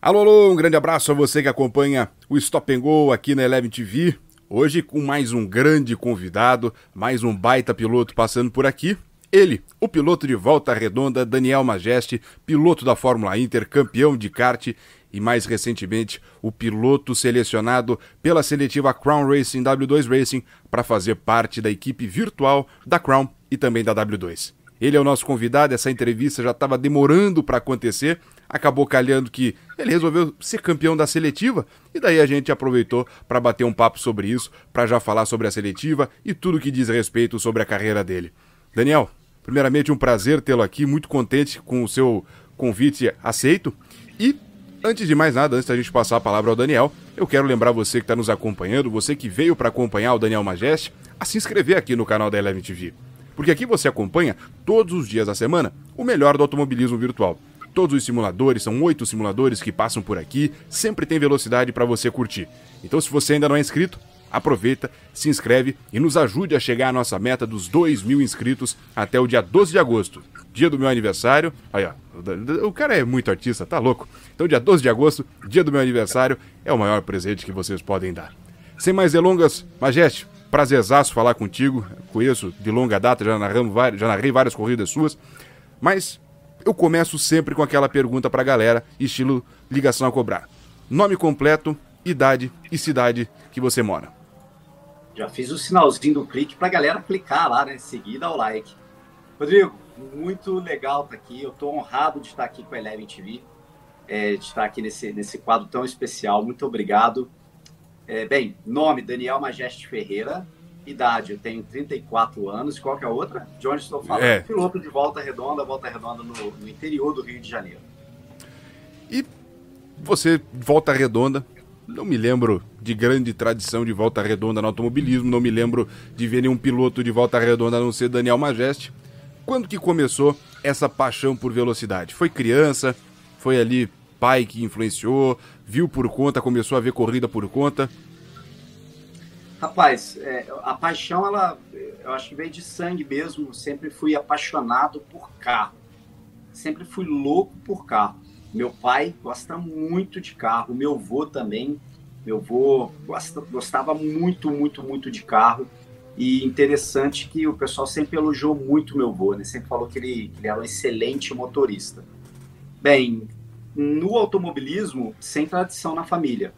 Alô, alô, um grande abraço a você que acompanha o Stop and Go aqui na Eleven TV. Hoje com mais um grande convidado, mais um baita piloto passando por aqui. Ele, o piloto de volta redonda Daniel Majeste, piloto da Fórmula Inter, campeão de kart e mais recentemente o piloto selecionado pela seletiva Crown Racing W2 Racing para fazer parte da equipe virtual da Crown e também da W2. Ele é o nosso convidado, essa entrevista já estava demorando para acontecer, acabou calhando que ele resolveu ser campeão da seletiva e daí a gente aproveitou para bater um papo sobre isso, para já falar sobre a seletiva e tudo que diz respeito sobre a carreira dele. Daniel, primeiramente um prazer tê-lo aqui, muito contente com o seu convite aceito e Antes de mais nada, antes da gente passar a palavra ao Daniel, eu quero lembrar você que está nos acompanhando, você que veio para acompanhar o Daniel Majeste, a se inscrever aqui no canal da Eleven TV. Porque aqui você acompanha todos os dias da semana o melhor do automobilismo virtual. Todos os simuladores, são oito simuladores que passam por aqui, sempre tem velocidade para você curtir. Então, se você ainda não é inscrito, aproveita, se inscreve e nos ajude a chegar à nossa meta dos 2 mil inscritos até o dia 12 de agosto, dia do meu aniversário. Aí, ó, o cara é muito artista, tá louco? Então, dia 12 de agosto, dia do meu aniversário, é o maior presente que vocês podem dar. Sem mais delongas, Majeste, prazerzaço falar contigo. Conheço de longa data, já, narramos, já narrei várias corridas suas. Mas eu começo sempre com aquela pergunta pra galera, estilo ligação a cobrar. Nome completo, idade e cidade que você mora. Já fiz o sinalzinho do clique pra galera clicar lá, né? Seguir e dar o like. Rodrigo, muito legal estar tá aqui. Eu estou honrado de estar aqui com a Eleven TV, é, de estar aqui nesse, nesse quadro tão especial. Muito obrigado. É, bem, nome Daniel Majeste Ferreira, idade eu tenho 34 anos. Qual que é a outra? De onde estou falando? É. Piloto de Volta Redonda, Volta Redonda no, no interior do Rio de Janeiro. E você, Volta Redonda, não me lembro de grande tradição de volta redonda no automobilismo, não me lembro de ver nenhum piloto de volta redonda a não ser Daniel Majeste. Quando que começou essa paixão por velocidade? Foi criança? Foi ali pai que influenciou? Viu por conta? Começou a ver corrida por conta? Rapaz, é, a paixão, ela, eu acho que veio de sangue mesmo. Sempre fui apaixonado por carro. Sempre fui louco por carro. Meu pai gosta muito de carro, meu avô também. Meu avô gosta, gostava muito, muito, muito de carro. E interessante que o pessoal sempre elogiou muito meu avô, né? Sempre falou que ele, que ele era um excelente motorista. Bem, no automobilismo, sem tradição na família.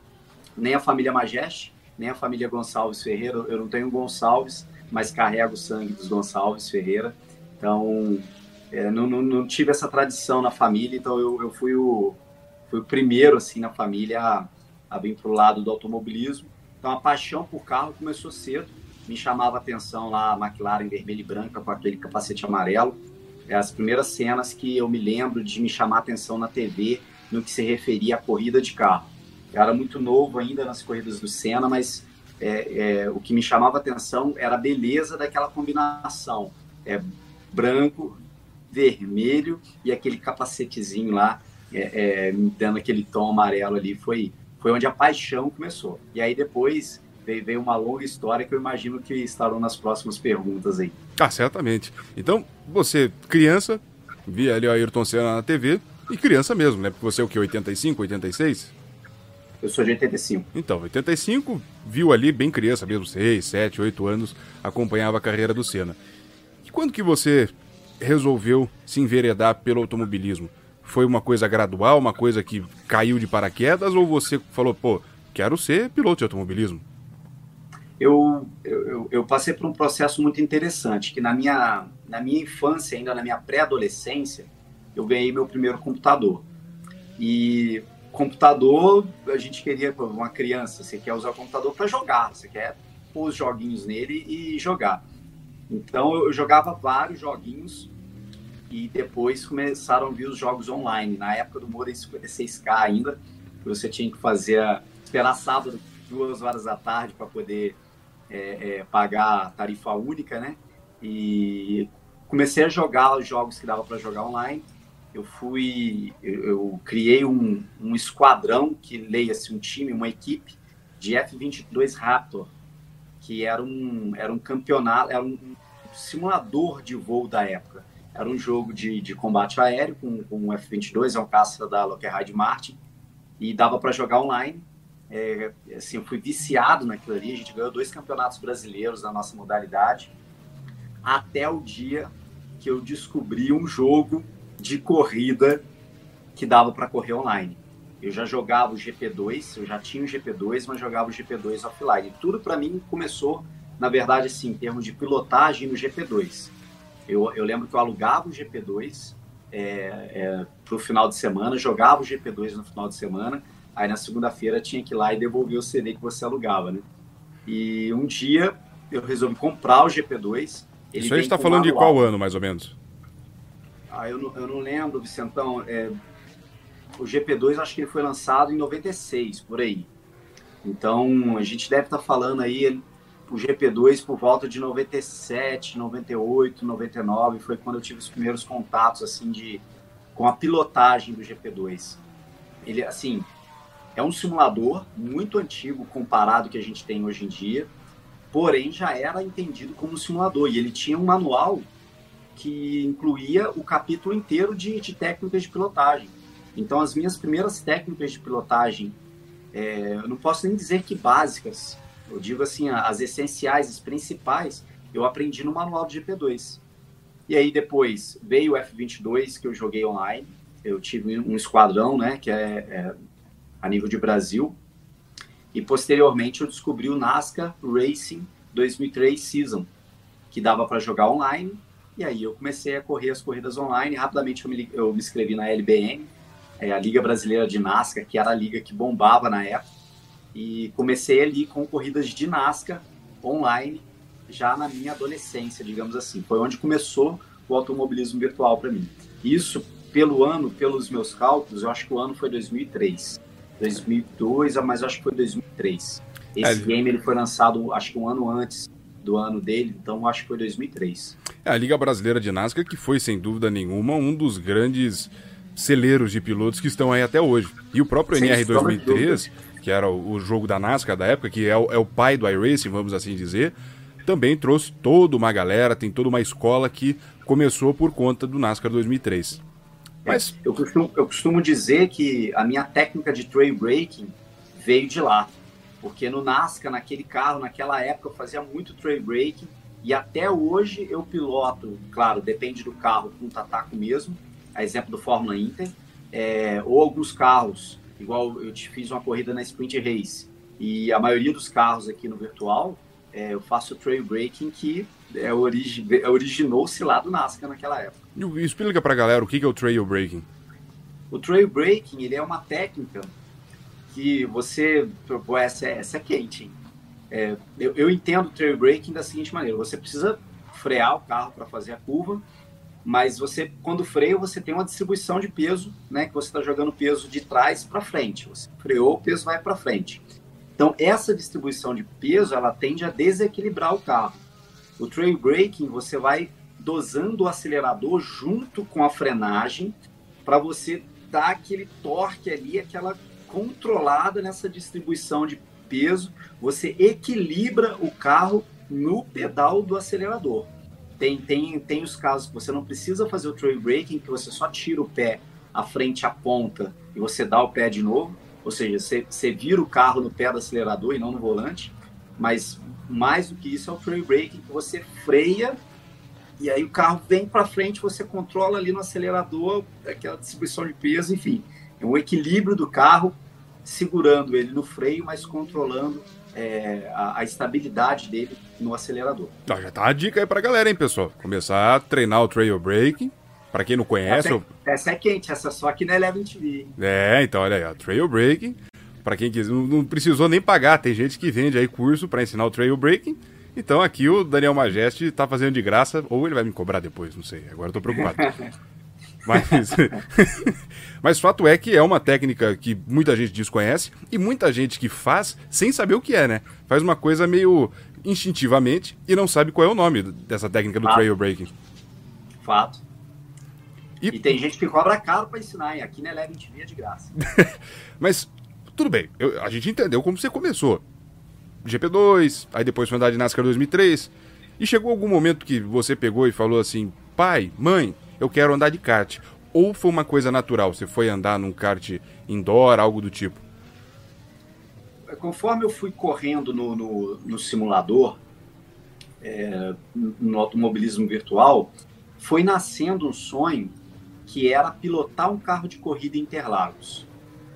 Nem a família Majeste, nem a família Gonçalves Ferreira. Eu não tenho Gonçalves, mas carrego o sangue dos Gonçalves Ferreira. Então, é, não, não, não, tive essa tradição na família, então eu, eu fui, o, fui o primeiro, assim, na família a, a vir para o lado do automobilismo. Então, a paixão por carro começou cedo me chamava a atenção lá a McLaren vermelha e branca com aquele capacete amarelo. É as primeiras cenas que eu me lembro de me chamar a atenção na TV no que se referia à corrida de carro. Era muito novo ainda nas corridas do Senna, mas é, é, o que me chamava atenção era a beleza daquela combinação. É, branco, vermelho e aquele capacetezinho lá, é, é, dando aquele tom amarelo ali. Foi, foi onde a paixão começou. E aí depois veio uma longa história que eu imagino que estarão nas próximas perguntas aí. Ah, certamente. Então, você, criança, via ali o Ayrton Senna na TV, e criança mesmo, né? Porque você é o que, 85, 86? Eu sou de 85. Então, 85, viu ali bem criança mesmo, 6, 7, 8 anos, acompanhava a carreira do Senna. E quando que você resolveu se enveredar pelo automobilismo? Foi uma coisa gradual, uma coisa que caiu de paraquedas, ou você falou, pô, quero ser piloto de automobilismo? eu, eu, eu, passei por um processo muito interessante, que na minha, na minha infância, ainda na minha pré-adolescência, eu ganhei meu primeiro computador. E computador, a gente queria, uma criança, você quer usar o computador para jogar, você quer pôr os joguinhos nele e jogar. Então eu jogava vários joguinhos e depois começaram a vir os jogos online. Na época do Moura 56K ainda, você tinha que fazer, esperar sábado, duas horas da tarde para poder é, é, pagar tarifa única, né? E comecei a jogar os jogos que dava para jogar online. Eu fui, eu, eu criei um, um, esquadrão que leia-se um time, uma equipe de F-22 Raptor, que era um, era um campeonato, era um simulador de voo da época. Era um jogo de, de combate aéreo com, com um F-22, é um caça da Lockheed Martin. e dava para jogar online. É, assim, eu fui viciado naquilo ali. A gente ganhou dois campeonatos brasileiros na nossa modalidade, até o dia que eu descobri um jogo de corrida que dava para correr online. Eu já jogava o GP2, eu já tinha o GP2, mas jogava o GP2 offline. E tudo para mim começou, na verdade, assim, em termos de pilotagem no GP2. Eu, eu lembro que eu alugava o GP2 é, é, para o final de semana, jogava o GP2 no final de semana, aí na segunda-feira tinha que ir lá e devolver o CD que você alugava, né? E um dia eu resolvi comprar o GP2. Ele Isso aí está falando de qual ano, mais ou menos? Ah, eu não, eu não lembro, Vicentão. É, o GP2 acho que ele foi lançado em 96, por aí. Então, a gente deve estar tá falando aí o GP2 por volta de 97, 98, 99, foi quando eu tive os primeiros contatos assim de com a pilotagem do GP2. Ele assim, é um simulador muito antigo comparado que a gente tem hoje em dia, porém já era entendido como simulador e ele tinha um manual que incluía o capítulo inteiro de, de técnicas de pilotagem. Então as minhas primeiras técnicas de pilotagem, é, eu não posso nem dizer que básicas, eu digo assim, as essenciais, as principais, eu aprendi no manual do GP2. E aí depois veio o F22 que eu joguei online. Eu tive um esquadrão, né, que é, é a nível de Brasil. E posteriormente eu descobri o NASCAR Racing 2003 Season, que dava para jogar online. E aí eu comecei a correr as corridas online. Rapidamente eu me, eu me inscrevi na LBN, é a Liga Brasileira de NASCAR, que era a liga que bombava na época. E comecei ali com corridas de NASCAR online, já na minha adolescência, digamos assim. Foi onde começou o automobilismo virtual para mim. Isso, pelo ano, pelos meus cálculos, eu acho que o ano foi 2003. 2002, mas eu acho que foi 2003. Esse é, game ele foi lançado, acho que um ano antes do ano dele, então acho que foi 2003. É a Liga Brasileira de NASCAR que foi, sem dúvida nenhuma, um dos grandes celeiros de pilotos que estão aí até hoje. E o próprio NR 2003 que era o, jogo da NASCAR da época, que é o, é o pai do iRacing, vamos assim dizer, também trouxe toda uma galera, tem toda uma escola que começou por conta do NASCAR 2003. É, Mas... Eu, costumo, eu costumo dizer que a minha técnica de trail braking veio de lá. Porque no NASCAR, naquele carro, naquela época, eu fazia muito trail braking. E até hoje eu piloto, claro, depende do carro, com um tataco mesmo, a exemplo do Fórmula Inter, é, ou alguns carros igual eu te fiz uma corrida na Sprint Race e a maioria dos carros aqui no virtual, é, eu faço trail braking que é origi originou-se lá do NASCAR naquela época. E explica pra galera o que é o trail braking. O trail braking ele é uma técnica que você. Pô, essa, essa é quente, hein? É, eu, eu entendo trail braking da seguinte maneira: você precisa frear o carro para fazer a curva mas você, quando freia, você tem uma distribuição de peso, né? Que você está jogando peso de trás para frente. Você freou, o peso vai para frente. Então, essa distribuição de peso, ela tende a desequilibrar o carro. O trail braking, você vai dosando o acelerador junto com a frenagem para você dar aquele torque ali, aquela controlada nessa distribuição de peso. Você equilibra o carro no pedal do acelerador. Tem, tem, tem os casos que você não precisa fazer o trail braking, que você só tira o pé à frente, a ponta, e você dá o pé de novo. Ou seja, você, você vira o carro no pé do acelerador e não no volante. Mas mais do que isso é o trail braking, que você freia e aí o carro vem para frente, você controla ali no acelerador, aquela distribuição de peso, enfim. É um equilíbrio do carro, segurando ele no freio, mas controlando é, a, a, estabilidade dele no acelerador. Tá, já tá a dica aí pra galera, hein, pessoal? Começar a treinar o trail braking. Pra quem não conhece. Essa é, essa é quente, essa é só aqui na Eleven TV. É, então olha aí, ó, trail braking. Pra quem quiser, não, não, precisou nem pagar. Tem gente que vende aí curso para ensinar o trail braking. Então aqui o Daniel Majeste tá fazendo de graça, ou ele vai me cobrar depois, não sei. Agora eu tô preocupado. Mas, mas fato é que é uma técnica que muita gente desconhece e muita gente que faz sem saber o que é, né? Faz uma coisa meio instintivamente e não sabe qual é o nome dessa técnica do Fato. trail breaking. Fato. E... e, tem gente que cobra caro para ensinar, hein? Aqui na Eleven TV é de graça. mas, tudo bem, eu, a gente entendeu como você começou. GP2, aí depois foi andar de NASCAR 2003. E chegou algum momento que você pegou e falou assim: pai, mãe, eu quero andar de kart. ou foi uma coisa natural? Você foi andar num kart indoor, algo do tipo? Conforme eu fui correndo no, no, no simulador, é, no automobilismo virtual, foi nascendo um sonho que era pilotar um carro de corrida em Interlagos.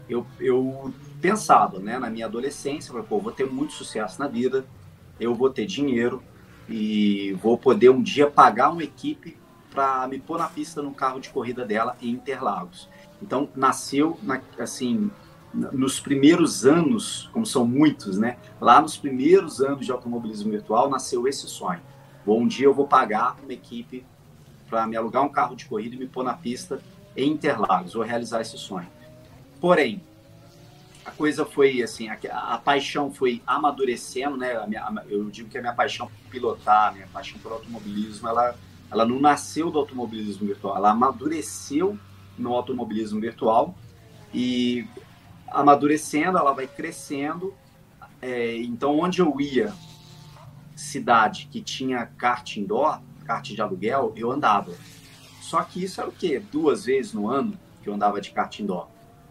Eu, eu pensava, né, na minha adolescência, pô, vou ter muito sucesso na vida, eu vou ter dinheiro e vou poder um dia pagar uma equipe para me pôr na pista no carro de corrida dela em Interlagos. Então nasceu na, assim nos primeiros anos, como são muitos, né? Lá nos primeiros anos de automobilismo virtual nasceu esse sonho. Bom, um dia eu vou pagar uma equipe para me alugar um carro de corrida e me pôr na pista em Interlagos, vou realizar esse sonho. Porém, a coisa foi assim, a, a, paixão foi amadurecendo, né? A minha, eu digo que a minha paixão por pilotar, a minha paixão por automobilismo, ela, ela não nasceu do automobilismo virtual, ela amadureceu no automobilismo virtual e amadurecendo, ela vai crescendo. É, então, onde eu ia, cidade que tinha kart indoor, kart de aluguel, eu andava. Só que isso era o quê? Duas vezes no ano que eu andava de kart indoor.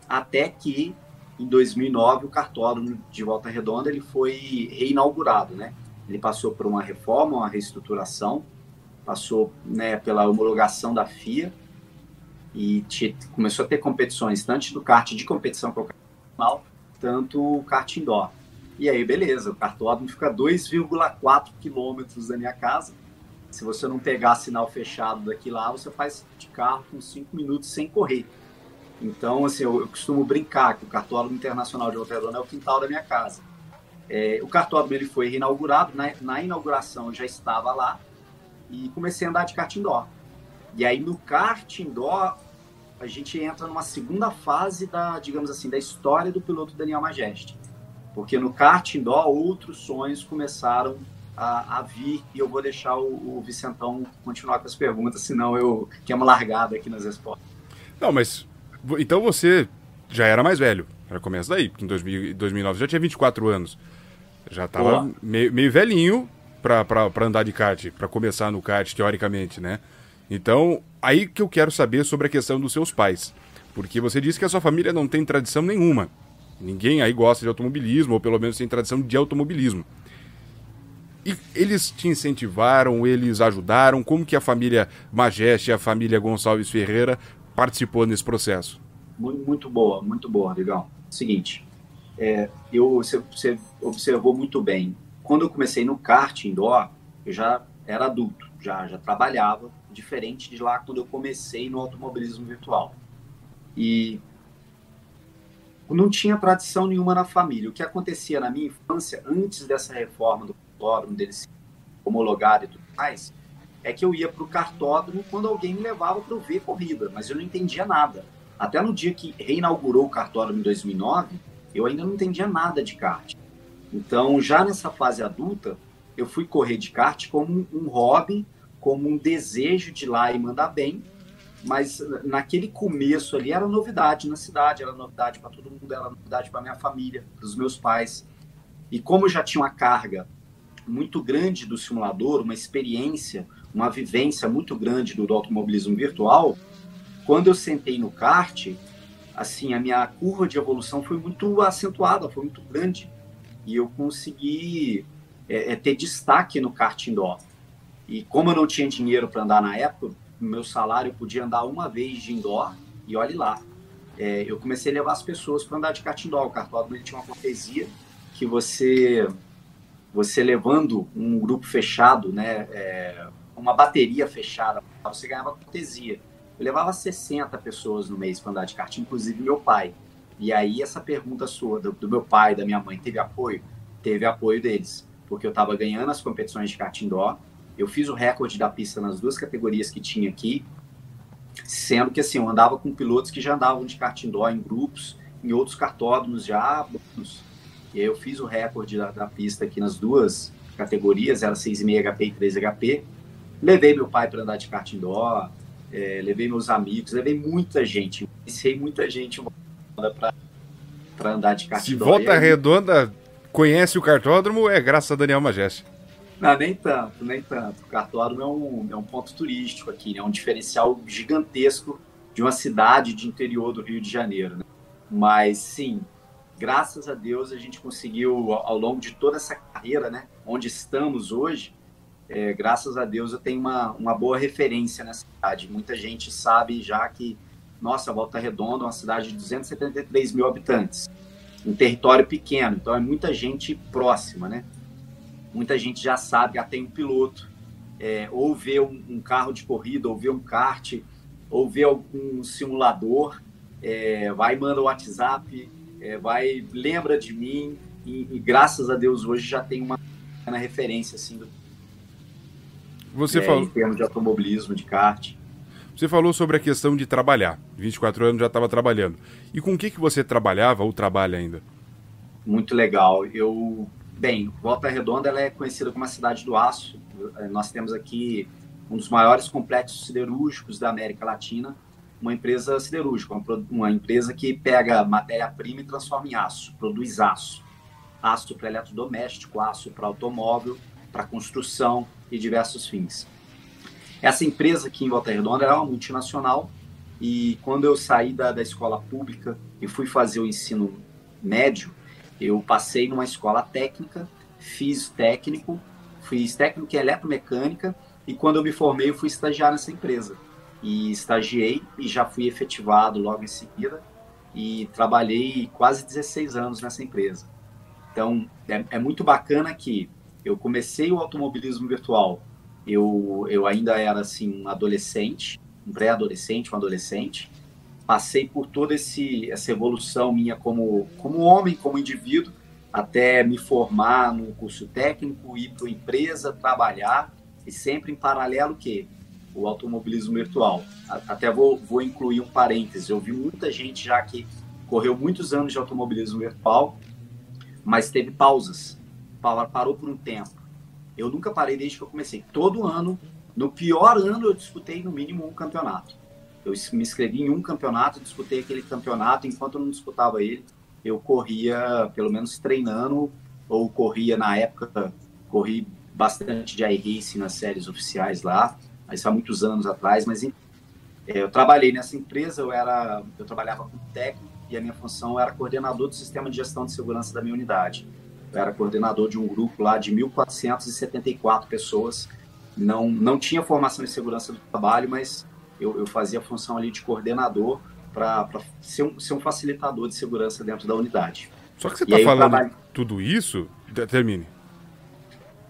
Até que em 2009 o cartódromo de Volta Redonda ele foi reinaugurado, né? Ele passou por uma reforma, uma reestruturação, passou né, pela homologação da FIA e te, começou a ter competições tanto do kart de competição profissional, tanto o kart indoor. E aí, beleza, o cartódromo fica 2,4 quilômetros da minha casa. Se você não pegar sinal fechado daqui lá, você faz de carro com 5 minutos sem correr. Então, assim, eu, eu costumo brincar que o cartódromo internacional de Volta Redonda é o quintal da minha casa. É, o cartódromo ele foi reinaugurado, na, na, inauguração eu já estava lá e comecei a andar de kart indoor. E aí no kart indoor a gente entra numa segunda fase da, digamos assim, da história do piloto Daniel Majeste. Porque no kart indoor outros sonhos começaram a, a vir e eu vou deixar o, o Vicentão continuar com as perguntas, senão eu queimo uma largada aqui nas respostas. Não, mas então você já era mais velho. Já começa daí, porque em 2000, 2009 já tinha 24 anos. Já estava meio, meio, velhinho para andar de kart, para começar no kart, teoricamente, né? Então, aí que eu quero saber sobre a questão dos seus pais. Porque você disse que a sua família não tem tradição nenhuma. Ninguém aí gosta de automobilismo, ou pelo menos tem tradição de automobilismo. E eles te incentivaram, eles ajudaram? Como que a família Majeste a família Gonçalves Ferreira participou nesse processo? Muito, muito boa, muito boa, legal. Seguinte, é, eu, você, você, observou muito bem. Quando eu comecei no kart indoor, eu já era adulto, já, já trabalhava, diferente de lá quando eu comecei no automobilismo virtual. E não tinha tradição nenhuma na família. O que acontecia na minha infância, antes dessa reforma do autódromo, dele se homologar e tudo mais, é que eu ia para o cartódromo quando alguém me levava para ver corrida, mas eu não entendia nada. Até no dia que reinaugurou o cartódromo em 2009, eu ainda não entendia nada de kart. Então, já nessa fase adulta, eu fui correr de kart como um hobby, como um desejo de ir lá e mandar bem, mas naquele começo ali era novidade na cidade, era novidade para todo mundo, era novidade para minha família, para os meus pais. E como eu já tinha uma carga muito grande do simulador, uma experiência, uma vivência muito grande do, automobilismo virtual, quando eu sentei no kart, assim, a minha curva de evolução foi muito acentuada, foi muito grande. E eu consegui é, é, ter destaque no kart indoor. E como eu não tinha dinheiro para andar na época, meu salário podia andar uma vez de indoor, e olhe lá. É, eu comecei a levar as pessoas para andar de kart indoor. O cartódromo tinha uma cortesia que você, você levando um grupo fechado, né, é, uma bateria fechada, você ganhava cortesia. Eu levava 60 pessoas no mês para andar de kart, inclusive meu pai. E aí essa pergunta sua, do, do, meu pai, da minha mãe, teve apoio? Teve apoio deles, porque eu estava ganhando as competições de kart indoor, eu fiz o recorde da pista nas duas categorias que tinha aqui, sendo que assim, eu andava com pilotos que já andavam de kart indoor em grupos, em outros cartódromos já, e aí eu fiz o recorde da, da pista aqui nas duas categorias, era 6,5 HP e 3 HP, Levei meu pai para andar de kart indoor, é, levei meus amigos, levei muita gente, iniciei muita gente para andar de kart Se. Volta Redonda conhece o cartódromo, é graças a Daniel Majeste. Não, nem tanto, nem tanto. O cartódromo é um, é um ponto turístico aqui, né? é um diferencial gigantesco de uma cidade de interior do Rio de Janeiro. Né? Mas sim, graças a Deus a gente conseguiu ao longo de toda essa carreira, né, onde estamos hoje, é, graças a Deus eu tenho uma, uma boa referência nessa cidade. Muita gente sabe já que, nossa, Volta Redonda é uma cidade de 273 mil habitantes, um território pequeno, então é muita gente próxima, né? Muita gente já sabe, já tem um piloto, é, ou vê um, um, carro de corrida, ou vê um kart, ou vê algum simulador, é, vai manda o WhatsApp, é, vai lembra de mim e, e, graças a Deus hoje já tem uma referência assim do, você é, falou... em termos de automobilismo, de kart. Você falou sobre a questão de trabalhar. 24 anos já estava trabalhando. E com o que, que você trabalhava ou trabalha ainda? Muito legal. Eu, bem, Volta Redonda ela é conhecida como a cidade do aço. Nós temos aqui um dos maiores complexos siderúrgicos da América Latina, uma empresa siderúrgica, uma empresa que pega matéria-prima e transforma em aço, produz aço. Aço para eletrodoméstico, aço para automóvel, para construção e diversos fins. Essa empresa aqui em Volta Redonda era uma multinacional e quando eu saí da, da escola pública e fui fazer o ensino médio, eu passei numa escola técnica, fiz técnico, fiz técnico em eletromecânica e quando eu me formei eu fui estagiar nessa empresa. E estagiei e já fui efetivado logo em seguida e trabalhei quase 16 anos nessa empresa. Então, é, é muito bacana que eu comecei o automobilismo virtual. Eu, eu ainda era assim um adolescente, um pré-adolescente, um adolescente. Passei por toda esse, essa evolução minha como, como homem, como indivíduo, até me formar no curso técnico, ir para empresa, trabalhar e sempre em paralelo o quê? O automobilismo virtual. Até vou, vou incluir um parêntese. Eu vi muita gente já que correu muitos anos de automobilismo virtual, mas teve pausas parou por um tempo. Eu nunca parei desde que eu comecei. Todo ano, no pior ano, eu disputei no mínimo um campeonato. Eu me inscrevi em um campeonato, disputei aquele campeonato. Enquanto eu não disputava ele, eu corria, pelo menos treinando, ou corria na época, corri bastante de iRacing nas séries oficiais lá, mas há muitos anos atrás. Mas é, eu trabalhei nessa empresa, eu era, eu trabalhava como técnico e a minha função era coordenador do sistema de gestão de segurança da minha unidade. Eu era coordenador de um grupo lá de 1.474 pessoas. Não, não tinha formação em segurança do trabalho, mas eu, eu fazia a função ali de coordenador para ser um, ser um facilitador de segurança dentro da unidade. Só que você está falando trabalho... tudo isso? Termine.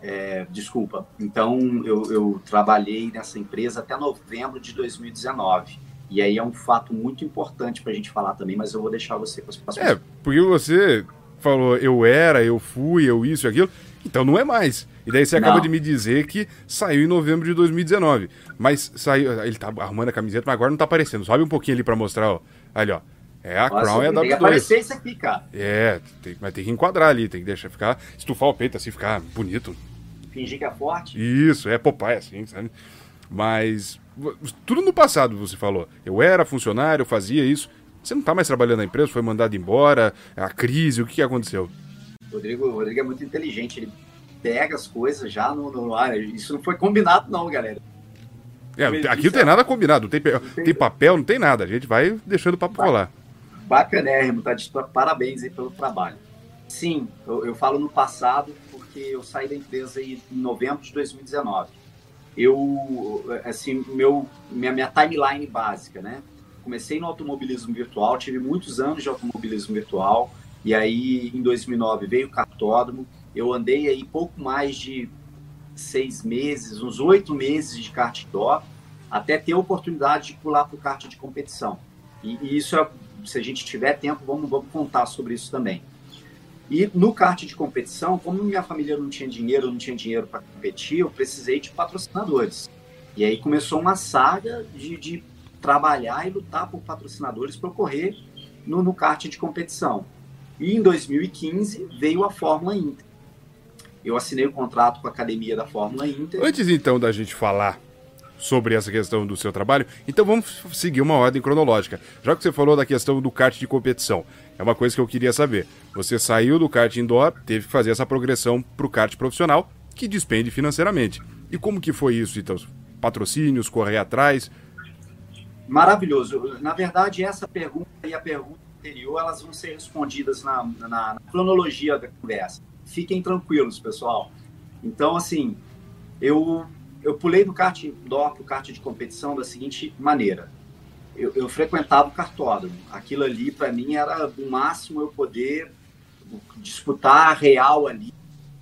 É, desculpa. Então, eu, eu, trabalhei nessa empresa até novembro de 2019. E aí é um fato muito importante para a gente falar também, mas eu vou deixar você com as próximas. É, porque você falou eu era, eu fui, eu isso e aquilo. Então não é mais. E daí você acaba não. de me dizer que saiu em novembro de 2019. Mas saiu. Ele tá arrumando a camiseta, mas agora não tá aparecendo. Sobe um pouquinho ali pra mostrar, ó. Ali, ó. É a Nossa, Crown e a W2. Tem que aparecer isso aqui, cara. É, tem, mas tem que enquadrar ali, tem que deixar ficar. Estufar o peito assim, ficar bonito. Fingir que é forte? Isso, é Popeye assim, sabe? Mas. Tudo no passado, você falou. Eu era funcionário, eu fazia isso. Você não está mais trabalhando na empresa? Foi mandado embora? A crise? O que, que aconteceu? Rodrigo, o Rodrigo é muito inteligente. Ele pega as coisas já no, no ar. Isso não foi combinado, não, galera. É, aqui não tem nada combinado. Tem, tem, papel, não tem nada. A gente vai deixando o papo rolar. Bacanérrimo, tá? De parabéns aí pelo trabalho. Sim, eu, eu, falo no passado porque eu saí da empresa em novembro de 2019. Eu, assim, meu, minha, minha timeline básica, né? Comecei no automobilismo virtual, tive muitos anos de automobilismo virtual, e aí em 2009 veio o cartódromo, eu andei aí pouco mais de seis meses, uns oito meses de kart indoor, até ter a oportunidade de pular para o kart de competição. E, e, isso, é, se a gente tiver tempo, vamos, vamos contar sobre isso também. E no kart de competição, como minha família não tinha dinheiro, não tinha dinheiro para competir, eu precisei de patrocinadores. E aí começou uma saga de, de trabalhar e lutar por patrocinadores para correr no, no kart de competição. E em 2015 veio a Fórmula Inter. Eu assinei o contrato com a academia da Fórmula Inter. Antes então da gente falar sobre essa questão do seu trabalho, então vamos seguir uma ordem cronológica. Já que você falou da questão do kart de competição, é uma coisa que eu queria saber. Você saiu do kart indoor, teve que fazer essa progressão para o kart profissional, que despende financeiramente. E como que foi isso, então? Patrocínios, correr atrás? Maravilhoso. Na verdade, essa pergunta e a pergunta anterior, elas vão ser respondidas na, na, na cronologia da conversa. Fiquem tranquilos, pessoal. Então, assim, eu, eu pulei do kart indoor para o kart de competição da seguinte maneira. Eu, eu frequentava o cartódromo. Aquilo ali, para mim, era o máximo eu poder disputar real ali,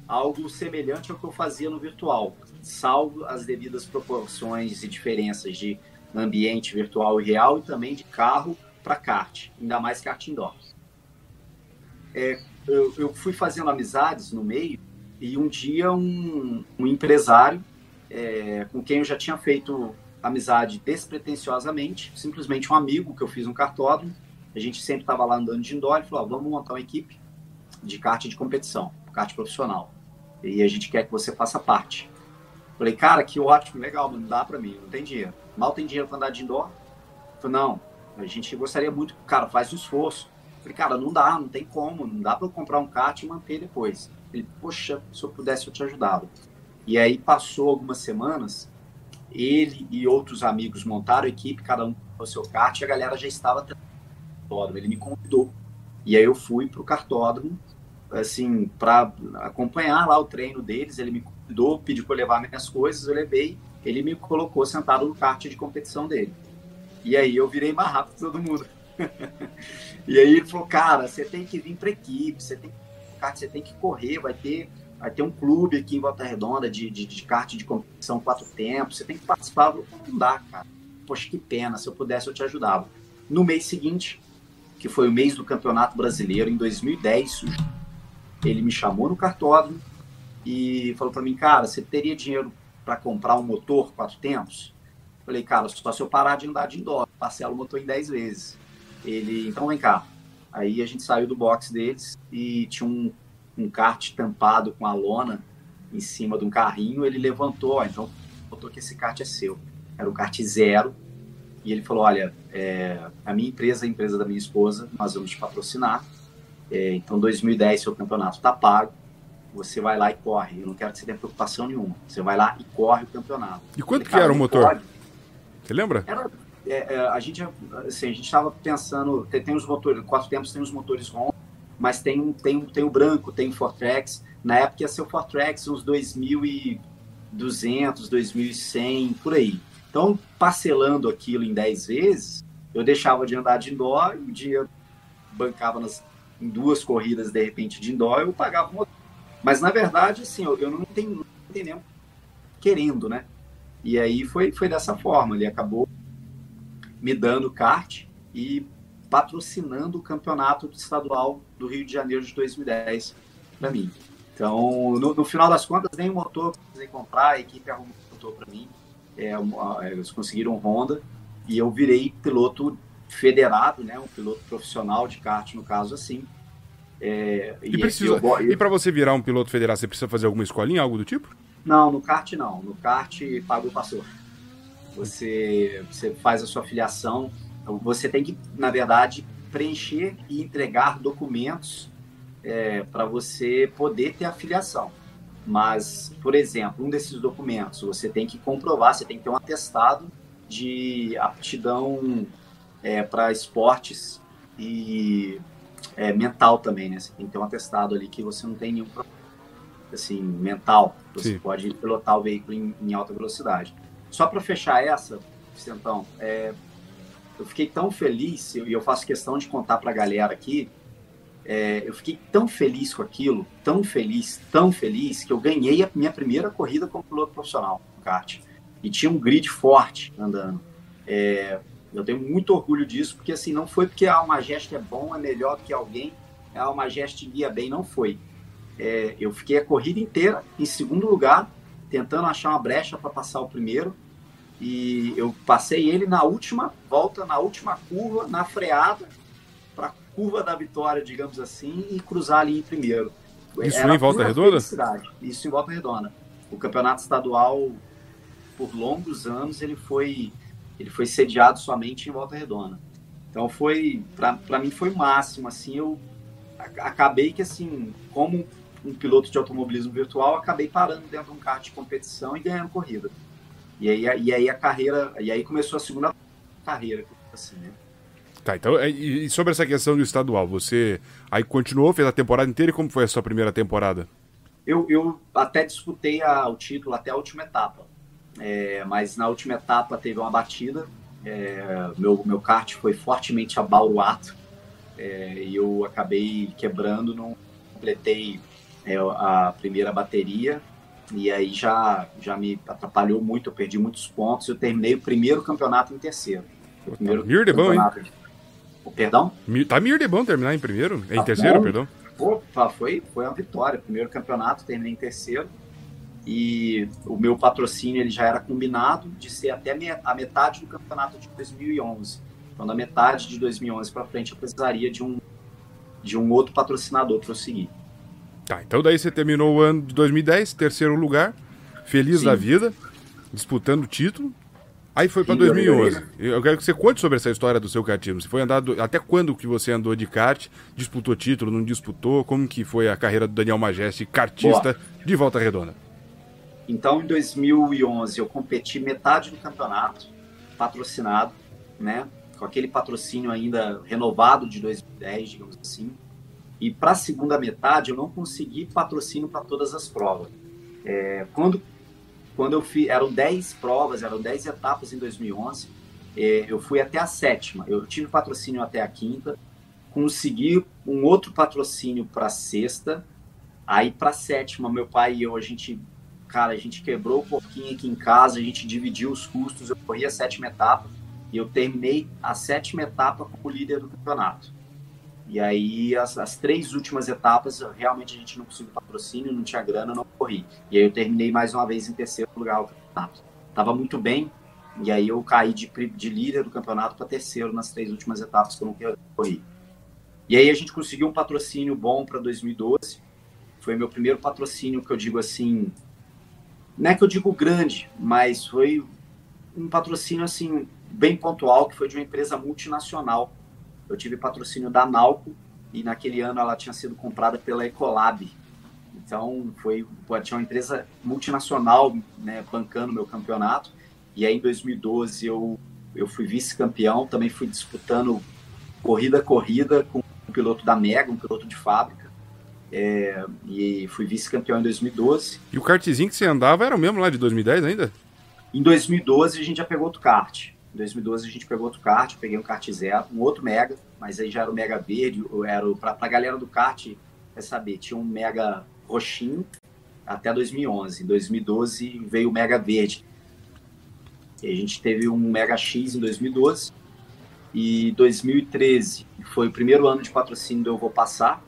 algo semelhante ao que eu fazia no virtual, salvo as devidas proporções e diferenças de ambiente virtual e real e também de carro para kart, ainda mais kart indoor. É, eu, eu, fui fazendo amizades no meio e um dia um, um empresário é, com quem eu já tinha feito amizade despretensiosamente, simplesmente um amigo que eu fiz um cartódromo, a gente sempre estava lá andando de indoor, ele falou, vamos montar uma equipe de kart de competição, kart profissional, e a gente quer que você faça parte. Falei, cara, que ótimo, legal, mas não dá para mim, não tem dinheiro. Mal tem dinheiro para andar de indoor? Falei, não, a gente gostaria muito, cara, faz um esforço. Falei, cara, não dá, não tem como, não dá para eu comprar um kart e manter depois. Ele, poxa, se eu pudesse eu te ajudava. E aí passou algumas semanas, ele e outros amigos montaram a equipe, cada um com o seu kart, e a galera já estava cartódromo. Ele me convidou. E aí eu fui para o cartódromo, assim, para acompanhar lá o treino deles. Ele me convidou, pediu para levar minhas coisas, eu levei. Ele me colocou sentado no kart de competição dele. E aí eu virei mais rápido que todo mundo. e aí ele falou, cara, você tem que vir para equipe, você tem que, você tem que correr, vai ter, vai ter um clube aqui em Volta Redonda de, de, de kart de competição quatro tempos, você tem que participar. Falei, não dá, cara. Poxa, que pena, se eu pudesse eu te ajudava. No mês seguinte, que foi o mês do Campeonato Brasileiro, em 2010, ele me chamou no cartódromo e falou para mim, cara, você teria dinheiro para comprar um motor quatro tempos? Falei, cara, só se eu parar de andar de indoor, parcelo o motor em 10 vezes. Ele, então vem cá. Aí a gente saiu do box deles e tinha um, um kart tampado com a lona em cima de um carrinho. Ele levantou, ó, então botou que esse kart é seu. Era um kart zero. E ele falou: Olha, é, a minha empresa, a empresa da minha esposa, nós vamos te patrocinar. É, então, 2010, seu campeonato está pago. Você vai lá e corre. Eu não quero que você tenha preocupação nenhuma. Você vai lá e corre o campeonato. E quanto que era o motor? Pode. Você lembra? Era, é, é, a gente assim, a gente estava pensando, tem, tem os motores, quatro tempos tem os motores ROM, mas tem, tem, tem o branco, tem o Fortrex. Na época ia ser o Fortrex uns 2.200, 2.100, por aí. Então, parcelando aquilo em 10 vezes, eu deixava de andar de indoor e um dia bancava nas, em duas corridas, de repente, de indoor, eu pagava o motor. Mas, na verdade, assim, eu, eu não tenho, não querendo, né? E aí foi, foi dessa forma. Ele acabou me dando kart e patrocinando o campeonato estadual do Rio de Janeiro de 2010 para mim. Então, no, no, final das contas, nem o motor precisei comprar, a equipe arrumou o motor para mim. É, uma, eles conseguiram Honda e eu virei piloto federado, né, um piloto profissional de kart, no caso assim. É, e, e, e para você virar um piloto federado, você precisa fazer alguma escolinha, algo do tipo? Não, no kart não. No kart pagou passou. Você, você faz a sua filiação. Você tem que, na verdade, preencher e entregar documentos é, para você poder ter a filiação. Mas, por exemplo, um desses documentos você tem que comprovar, você tem que ter um atestado de aptidão é, para esportes e é, mental também, né? Você tem que ter um atestado ali que você não tem nenhum problema assim, mental. Você Sim. pode pilotar o veículo em, em alta velocidade. Só para fechar essa, Vicentão, é, eu fiquei tão feliz, e eu, faço questão de contar para a galera aqui, é, eu fiquei tão feliz com aquilo, tão feliz, tão feliz, que eu ganhei a minha primeira corrida como piloto profissional no kart. E tinha um grid forte andando. É, eu tenho muito orgulho disso, porque assim, não foi porque a Almagest é bom, é melhor do que alguém, a Almagest guia bem, não foi é, eu fiquei a corrida inteira em segundo lugar, tentando achar uma brecha para passar o primeiro. E eu passei ele na última volta, na última curva, na freada, para a curva da vitória, digamos assim, e cruzar ali em primeiro. Isso Era em Volta Redonda? Isso em Volta Redonda. O campeonato estadual, por longos anos, ele foi, ele foi sediado somente em Volta Redonda. Então foi, para mim foi o máximo, assim, eu acabei que assim, como um piloto de automobilismo virtual, acabei parando dentro de um kart de competição e ganhando corrida. E aí, e aí a carreira, e aí começou a segunda, carreira, assim, né? Tá, então, é, e sobre essa questão do estadual, você aí continuou, fez a temporada inteira e como foi a sua primeira temporada? Eu, eu até disputei a, o título até a última etapa, é, mas na última etapa teve uma batida, é, meu, meu kart foi fortemente abauruado é, e eu acabei quebrando, não completei é, a primeira bateria e aí já, já me atrapalhou muito, eu perdi muitos pontos, eu terminei o primeiro campeonato em terceiro. O primeiro Mir de bom, hein? Perdão? Tá mir de bom terminar em primeiro? Em tá terceiro, bom. perdão? Opa, foi, foi uma vitória. Primeiro campeonato, terminei em terceiro. E o meu patrocínio ele já era combinado de ser até a metade do campeonato de 2011. Então, da metade de 2011 para frente, eu precisaria de um, de um outro patrocinador para eu seguir. Tá, então daí você terminou o ano de 2010, terceiro lugar, feliz Sim. da vida, disputando o título. Aí foi para 2011. Eu quero que você conte sobre essa história do seu kartismo. Você foi andado até quando que você andou de kart? Disputou título, não disputou? Como que foi a carreira do Daniel Majeste, kartista Boa. de Volta Redonda? Então, em 2011 eu competi metade do campeonato, patrocinado, né? Com aquele patrocínio ainda renovado de 2010, digamos assim. E para a segunda metade eu não consegui patrocínio para todas as provas. É, quando quando eu fiz, eram 10 provas, eram 10 etapas em 2011, é, eu fui até a sétima. Eu tive patrocínio até a quinta, consegui um outro patrocínio para a sexta, aí para a sétima, meu pai e eu, a gente, cara, a gente quebrou um pouquinho aqui em casa, a gente dividiu os custos, eu corri a sétima etapa e eu terminei a sétima etapa como líder do campeonato. E aí, as, as, três últimas etapas, realmente a gente não conseguiu patrocínio, não tinha grana, não corri. E aí eu terminei mais uma vez em terceiro lugar o campeonato. Tava muito bem, e aí eu caí de, de líder do campeonato para terceiro nas três últimas etapas que eu não corri. E aí a gente conseguiu um patrocínio bom para 2012. Foi meu primeiro patrocínio que eu digo assim, não é que eu digo grande, mas foi um patrocínio assim bem pontual que foi de uma empresa multinacional eu tive patrocínio da Nalco e naquele ano ela tinha sido comprada pela Ecolab. Então foi tinha uma empresa multinacional né, bancando meu campeonato. E aí em 2012 eu eu fui vice-campeão, também fui disputando corrida a corrida com um piloto da Mega, um piloto de fábrica. É, e fui vice-campeão em 2012. E o kartzinho que você andava era o mesmo lá de 2010 ainda? Em 2012 a gente já pegou outro kart. Em 2012 a gente pegou outro kart, peguei um kart zero, um outro Mega, mas aí já era o Mega verde, era para a galera do kart, quer saber, tinha um Mega roxinho até 2011. Em 2012 veio o Mega verde. E a gente teve um Mega X em 2012 e 2013 foi o primeiro ano de patrocínio do Eu Vou Passar.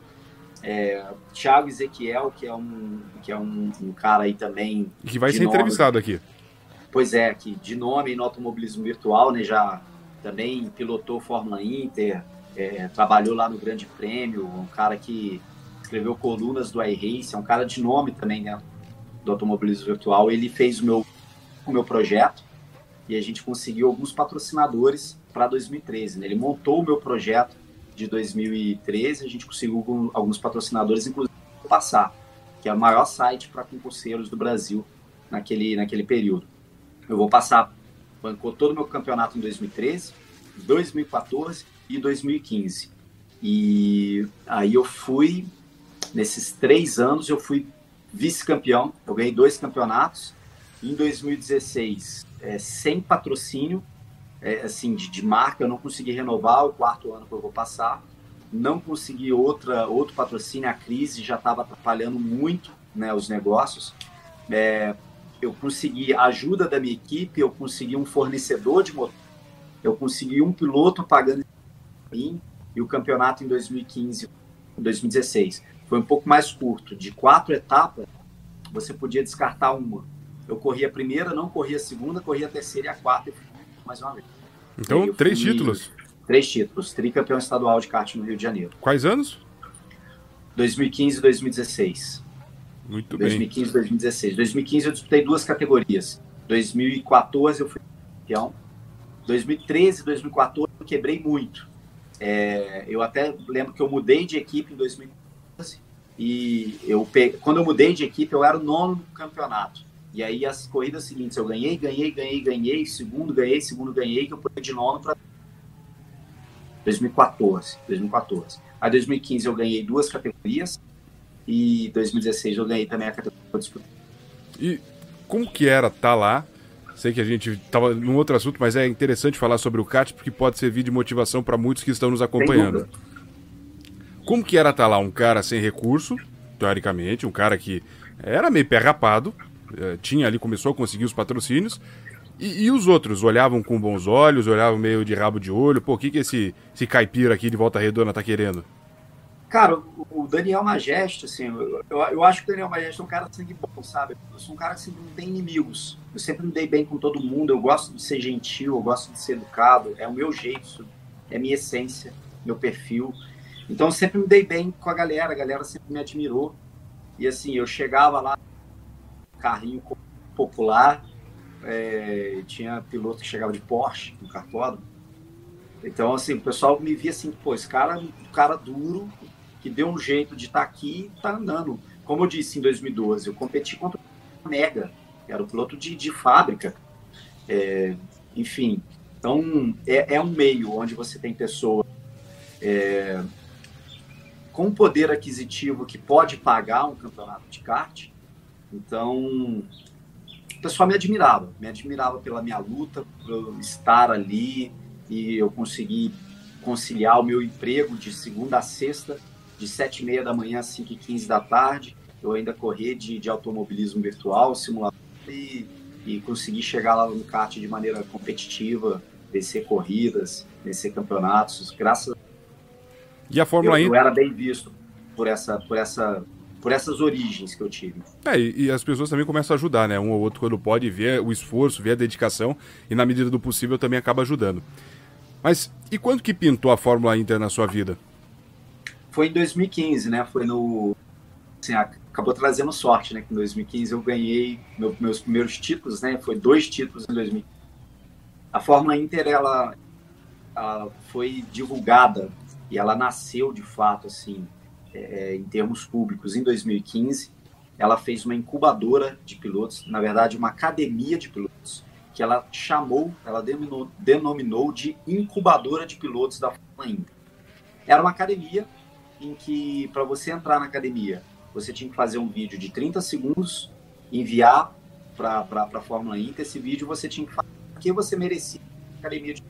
É, Thiago Ezequiel, que é um, que é um, um cara aí também. Que vai ser nome, entrevistado aqui. Pois é, que de nome no automobilismo virtual, né, já também pilotou Fórmula Inter, é, trabalhou lá no Grande Prêmio, um cara que escreveu colunas do iRace, é um cara de nome também né, do automobilismo virtual. Ele fez o meu, o meu projeto e a gente conseguiu alguns patrocinadores para 2013. Né? Ele montou o meu projeto de 2013, a gente conseguiu alguns patrocinadores, inclusive passar, que é o maior site para concurseiros do Brasil naquele, naquele período. Eu vou passar, bancou todo o meu campeonato em 2013, 2014 e 2015. E aí eu fui, nesses três anos, eu fui vice-campeão. Eu ganhei dois campeonatos. Em 2016, é, sem patrocínio, é, assim, de, de, marca, eu não consegui renovar o quarto ano que eu vou passar. Não consegui outra, outro patrocínio, a crise já estava atrapalhando muito né, os negócios. É, eu consegui a ajuda da minha equipe, eu consegui um fornecedor de motor, eu consegui um piloto pagando mim e o campeonato em 2015, 2016 foi um pouco mais curto, de quatro etapas você podia descartar uma. Eu corri a primeira, não corri a segunda, corri a terceira e a quarta mais uma vez. Então, três fui... títulos. Três títulos, tricampeão estadual de kart no Rio de Janeiro. Quais anos? 2015 e 2016. Muito 2015 e 2016. 2015 eu disputei duas categorias. 2014 eu fui campeão. 2013 e 2014 eu quebrei muito. É, eu até lembro que eu mudei de equipe em 2014 e eu quando eu mudei de equipe eu era o nono campeonato. E aí as corridas seguintes eu ganhei, ganhei, ganhei, ganhei, segundo ganhei, segundo ganhei, que eu fui de nono para 2014, 2014. Aí 2015 eu ganhei duas categorias e 2016 eu ganhei também a categoria disputa. E como que era estar tá lá? Sei que a gente estava num outro assunto, mas é interessante falar sobre o kart porque pode servir de motivação para muitos que estão nos acompanhando. Como que era estar tá lá um cara sem recurso, teoricamente, um cara que era meio pé rapado, tinha ali, começou a conseguir os patrocínios. E, e, os outros olhavam com bons olhos, olhavam meio de rabo de olho. Pô, o que, que esse, esse caipira aqui de Volta Redonda tá querendo? Cara, o Daniel Majeste, assim, eu, eu acho que o Daniel Majeste é um cara sangue bom, sabe? Eu sou um cara que assim, não tem inimigos. Eu sempre me dei bem com todo mundo, eu gosto de ser gentil, eu gosto de ser educado. É o meu jeito, é a minha essência, meu perfil. Então eu sempre me dei bem com a galera, a galera sempre me admirou. E assim, eu chegava lá, carrinho popular, é, tinha piloto que chegava de Porsche, no cartódromo. Então, assim, o pessoal me via assim, pô, esse cara é um cara duro, que deu um jeito de estar tá aqui e tá andando. Como eu disse em 2012, eu competi contra o Mega, era o piloto de, de fábrica. É, enfim, então é, é, um meio onde você tem pessoas é, com poder aquisitivo que pode pagar um campeonato de kart então, o pessoal me admirava, me admirava pela minha luta, por estar ali e eu consegui conciliar o meu emprego de segunda a sexta, de sete e meia da manhã às cinco e quinze da tarde. Eu ainda corri de, de automobilismo virtual, simulador e, e consegui chegar lá no kart de maneira competitiva, vencer corridas, vencer campeonatos, graças e a Fórmula eu, eu era bem visto por essa, por essa por essas origens que eu tive. É, e, e, as pessoas também começam a ajudar, né? Um ou outro, quando pode, ver o esforço, ver a dedicação e, na medida do possível, também acaba ajudando. Mas e quando que pintou a Fórmula Inter na sua vida? Foi em 2015, né? Foi no. Assim, acabou trazendo sorte, né? Que em 2015 eu ganhei meu, meus primeiros títulos, né? Foi dois títulos em 2015. A Fórmula Inter, ela, ela foi divulgada e ela nasceu de fato, assim, é, em termos públicos em 2015. Ela fez uma incubadora de pilotos, na verdade, uma academia de pilotos, que ela chamou, ela denominou, denominou de incubadora de pilotos da Fórmula Inter. Era uma academia em que, para você entrar na academia, você tinha que fazer um vídeo de 30 segundos, enviar para a Fórmula Inter. Esse vídeo você tinha que falar que você merecia academia de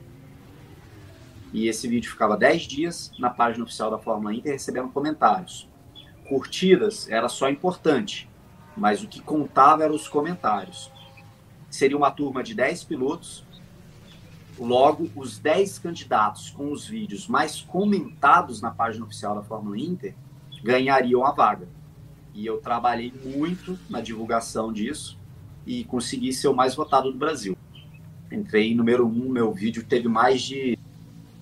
e esse vídeo ficava 10 dias na página oficial da Fórmula Inter recebendo comentários. Curtidas era só importante, mas o que contava eram os comentários. Seria uma turma de 10 pilotos, logo os 10 candidatos com os vídeos mais comentados na página oficial da Fórmula Inter ganhariam a vaga. E eu trabalhei muito na divulgação disso e consegui ser o mais votado do Brasil. Entrei em número 1, um, meu vídeo teve mais de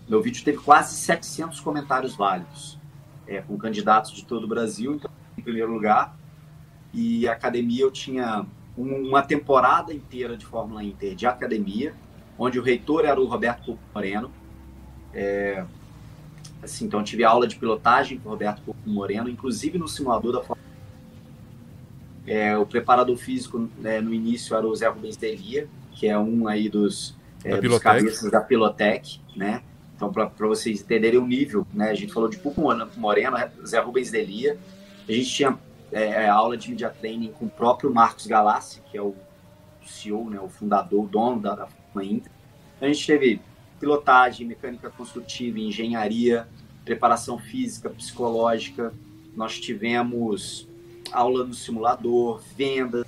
meu vídeo teve quase 700 comentários válidos, é, com candidatos de todo o Brasil, então, em primeiro lugar. E a academia eu tinha uma temporada inteira de Fórmula Inter de academia, onde o reitor era o Roberto Moreno. É, assim, então tive aula de pilotagem com o Roberto Moreno, inclusive no simulador da Fórmula é, o preparador físico né, no início era o Zé Rubens Delia, que é um aí dos, é, dos cabeças da Pilotec, né? Então, para vocês entenderem o nível, né? A gente falou de Pupo Moreno, Zé Rubens Delia. A gente tinha é, é, aula de media training com o próprio Marcos Galassi, que é o CEO, né, o fundador, o dono da, da Inter. A gente teve pilotagem, mecânica construtiva, engenharia, preparação física, psicológica. Nós tivemos aula no simulador, venda,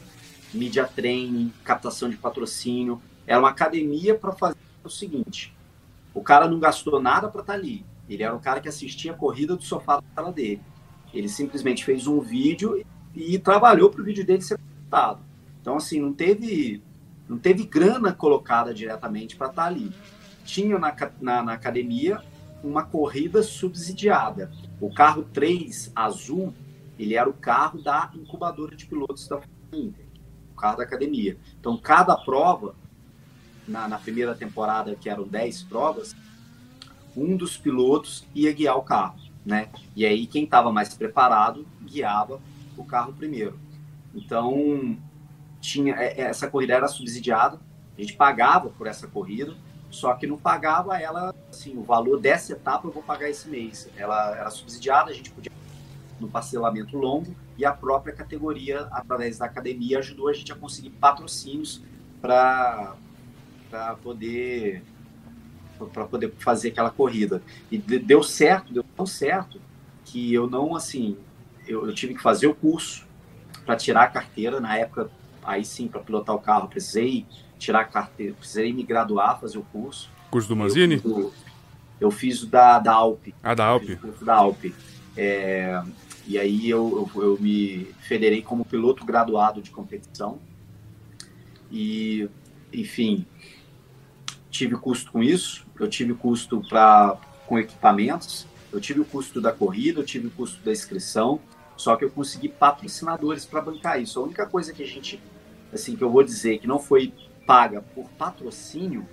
media training, captação de patrocínio. Era uma academia para fazer o seguinte: o cara não gastou nada para estar tá ali. Ele era o cara que assistia a corrida do sofá da sala dele. Ele simplesmente fez um vídeo e trabalhou para o vídeo dele ser postado. Então, assim, não teve, não teve grana colocada diretamente para estar tá ali. Tinha na, na, na, academia uma corrida subsidiada. O carro 3 azul, ele era o carro da incubadora de pilotos da Inter, o carro da academia. Então, cada prova na, na primeira temporada, que eram 10 provas, um dos pilotos ia guiar o carro, né? E aí quem estava mais preparado guiava o carro primeiro. Então, tinha é, é, essa corrida era subsidiada, a gente pagava por essa corrida, só que não pagava ela, assim, o valor dessa etapa eu vou pagar esse mês. Ela era subsidiada, a gente podia no parcelamento longo e a própria categoria, através da academia, ajudou a gente a conseguir patrocínios para poder para poder fazer aquela corrida. E deu certo, deu tão certo que eu não, assim, eu, eu tive que fazer o curso para tirar a carteira. Na época, aí sim, para pilotar o carro, precisei tirar a carteira, precisei me graduar, fazer o curso. Curso do Manzini? Eu, eu fiz o da, da Alp. Ah, da Alp. curso da Alp. É, e aí eu, eu, eu me federei como piloto graduado de competição. E, enfim, tive custo com isso, eu tive custo pra, com equipamentos, eu tive o custo da corrida, eu tive o custo da inscrição, só que eu consegui patrocinadores para bancar isso. A única coisa que a gente, assim, que eu vou dizer que não foi paga por patrocínio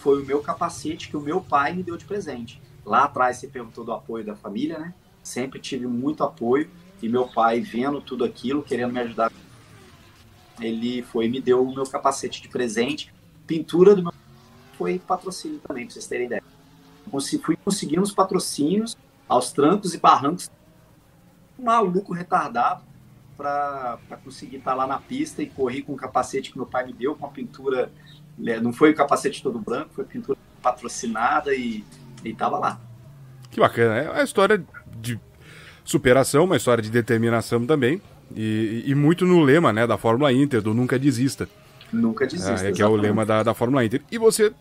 foi o meu capacete que o meu pai me deu de presente. Lá atrás você perguntou do apoio da família, né? Sempre tive muito apoio e meu pai vendo tudo aquilo, querendo me ajudar, ele foi e me deu o meu capacete de presente. Pintura do meu foi patrocínio também, para vocês terem ideia. Fui conseguindo os patrocínios aos trancos e barrancos, um maluco retardado para conseguir estar tá lá na pista e correr com o capacete que meu pai me deu, com a pintura. Né, não foi o capacete todo branco, foi pintura patrocinada e estava lá. Que bacana, é uma história de superação, uma história de determinação também. E, e muito no lema né, da Fórmula Inter, do Nunca Desista. Nunca desista. É, que é o lema da, da Fórmula Inter. E você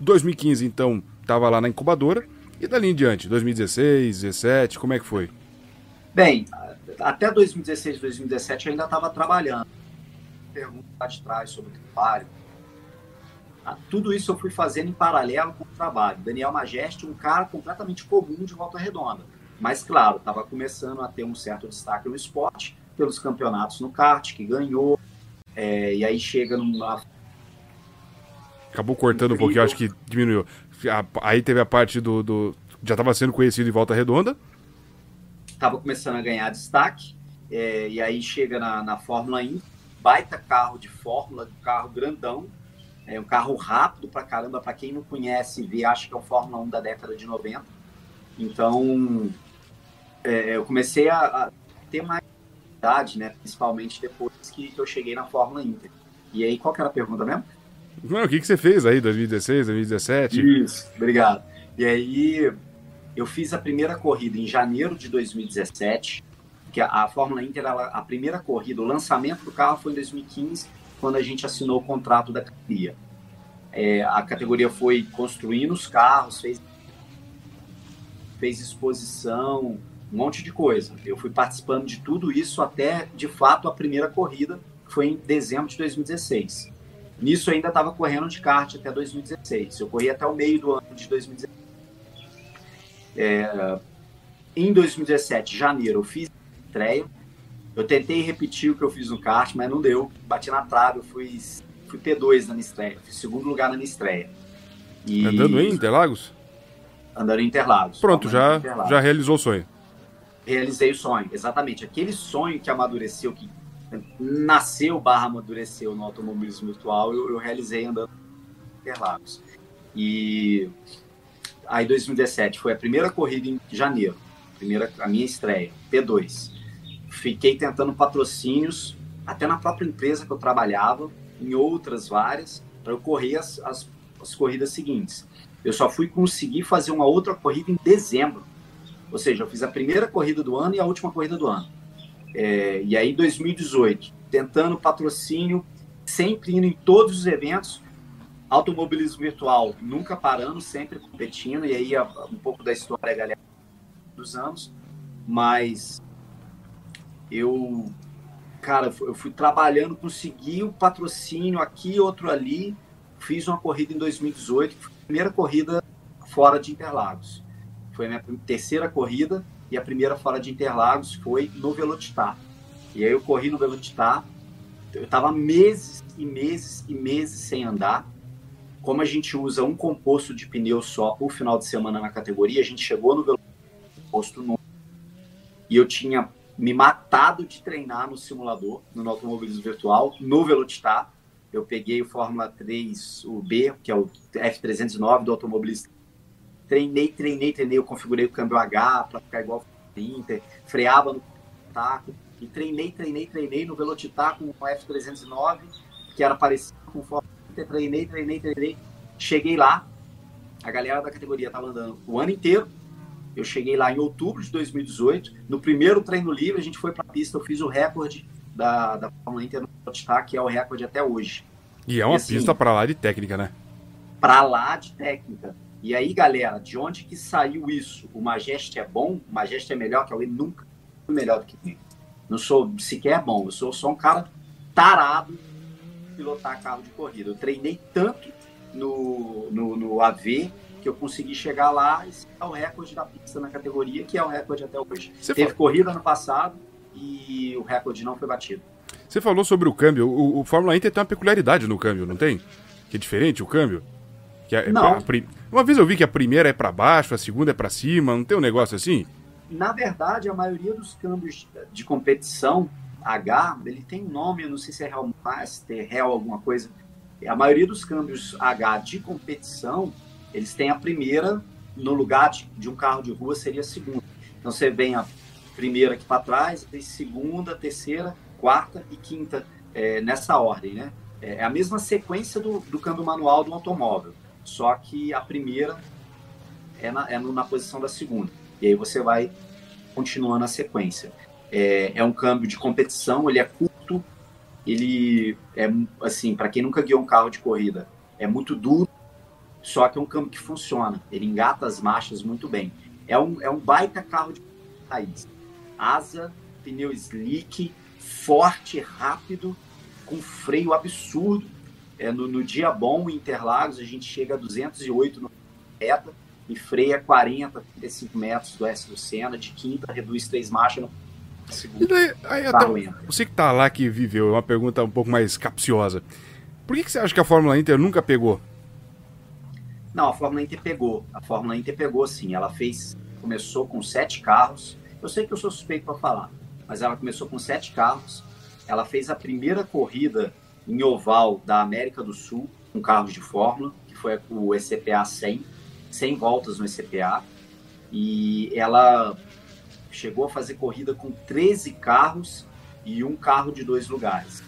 2015, então, estava lá na incubadora. E dali em diante, 2016, 2017, como é que foi? Bem, até 2016, 2017 eu ainda estava trabalhando. Pergunta de trás sobre o trabalho. Ah, tudo isso eu fui fazendo em paralelo com o trabalho. Daniel Majeste, um cara completamente comum de volta redonda. Mas, claro, estava começando a ter um certo destaque no esporte, pelos campeonatos no kart, que ganhou. É, e aí chega numa Acabou cortando um pouquinho, acho que diminuiu. Aí teve a parte do. do já estava sendo conhecido em Volta Redonda. Estava começando a ganhar destaque. É, e aí chega na, na Fórmula 1, baita carro de Fórmula, um carro grandão. É um carro rápido pra caramba. Para quem não conhece, vê, acho que é o Fórmula 1 da década de 90. Então, é, eu comecei a, a, ter mais idade, né? Principalmente depois que, que eu cheguei na Fórmula Inter. E aí, qual que era a pergunta mesmo? Não, o que, que você fez aí, 2016, 2017? Isso, obrigado. E aí, eu fiz a primeira corrida em janeiro de 2017, que a, a Fórmula Inter, ela, a primeira corrida, o lançamento do carro foi em 2015, quando a gente assinou o contrato da categoria. É, a categoria foi construindo os carros, fez, fez exposição, um monte de coisa. Eu fui participando de tudo isso até, de fato, a primeira corrida, que foi em dezembro de 2016. Nisso eu ainda estava correndo de kart até 2016. Eu corri até o meio do ano de 2016. É, em 2017, janeiro, eu fiz estreia. Eu tentei repetir o que eu fiz no kart, mas não deu. Bati na trave, eu fui, fui P2 na minha estreia. Fui segundo lugar na minha estreia. E... Andando em Interlagos? Andando em Interlagos. Pronto, já, Interlagos. já realizou o sonho. Realizei o sonho, exatamente. Aquele sonho que amadureceu, que nasceu barra amadureceu no automobilismo virtual, eu, eu realizei andando em Interlagos. E aí 2017 foi a primeira corrida em janeiro, primeira a minha estreia, P2. Fiquei tentando patrocínios até na própria empresa que eu trabalhava, em outras várias, para eu correr as, as, as corridas seguintes. Eu só fui conseguir fazer uma outra corrida em dezembro. Ou seja, eu fiz a primeira corrida do ano e a última corrida do ano. É, e aí, 2018, tentando patrocínio, sempre indo em todos os eventos, automobilismo virtual, nunca parando, sempre competindo, e aí um pouco da história, galera, dos anos, mas eu, cara, eu fui trabalhando, consegui o patrocínio aqui, outro ali, fiz uma corrida em 2018, primeira corrida fora de Interlagos. Foi a minha terceira corrida, e a primeira fora de Interlagos foi no Velocitar. E aí eu corri no Velocitar, eu estava meses e meses e meses sem andar. Como a gente usa um composto de pneu só por final de semana na categoria, a gente chegou no composto novo, e eu tinha me matado de treinar no simulador, no automobilismo virtual, no Velocitar. Eu peguei o Fórmula 3, o B, que é o F309 do automobilista. Treinei, treinei, treinei. Eu configurei o câmbio H para ficar igual ao Inter, freava no taco. E treinei, treinei, treinei no Velocitar com o F309, que era parecido com o Fórmula Inter. Treinei, treinei, treinei. Cheguei lá, a galera da categoria estava andando o ano inteiro. Eu cheguei lá em outubro de 2018. No primeiro treino livre, a gente foi para a pista. Eu fiz o recorde da, da Fórmula Inter no Velocitar, que é o recorde até hoje. E é uma e, assim, pista para lá de técnica, né? Para lá de técnica. E aí, galera, de onde que saiu isso? O Majeste é bom? O Majeste é melhor que alguém? Nunca melhor do que mim. Não sou sequer bom. Eu sou só um cara tarado pilotar carro de corrida. Eu treinei tanto no, no, no AV que eu consegui chegar lá e ser o recorde da pista na categoria, que é o recorde até hoje. Você Teve fala... corrida ano passado e o recorde não foi batido. Você falou sobre o câmbio. O, o Fórmula Inter tem uma peculiaridade no câmbio, não tem? Que é diferente o câmbio? Que é, não. A, uma vez eu vi que a primeira é para baixo, a segunda é para cima, não tem um negócio assim? Na verdade, a maioria dos câmbios de competição H, ele tem nome, eu não sei se é Real Master, Real alguma coisa. A maioria dos câmbios H de competição, eles têm a primeira no lugar de, de um carro de rua seria a segunda. Então você vem a primeira aqui para trás, tem segunda, terceira, quarta e quinta é, nessa ordem, né? É, é a mesma sequência do, do câmbio manual do automóvel, só que a primeira é na, é na posição da segunda. E aí você vai continuando a sequência. É, é um câmbio de competição, ele é curto, ele é assim, para quem nunca guiou um carro de corrida, é muito duro, só que é um câmbio que funciona. Ele engata as marchas muito bem. É um, é um baita carro de raiz. Asa, pneu slick, forte, rápido, com freio absurdo. É, no, no dia bom, em Interlagos, a gente chega a 208 no reta e freia 40, 35 metros do S do Senna. De quinta, reduz três marchas no segundo. Daí, aí, até, você que tá lá, que viveu, é uma pergunta um pouco mais capciosa. Por que, que você acha que a Fórmula Inter nunca pegou não, a Fórmula Inter pegou. A Fórmula Inter pegou sim. Ela fez, começou com sete carros. Eu sei que eu sou suspeito para falar, mas ela começou com sete carros. Ela fez a primeira corrida em oval da América do Sul com carros de Fórmula, que foi o ECPA 100, 100 voltas no ECPA. E ela chegou a fazer corrida com 13 carros e um carro de dois lugares.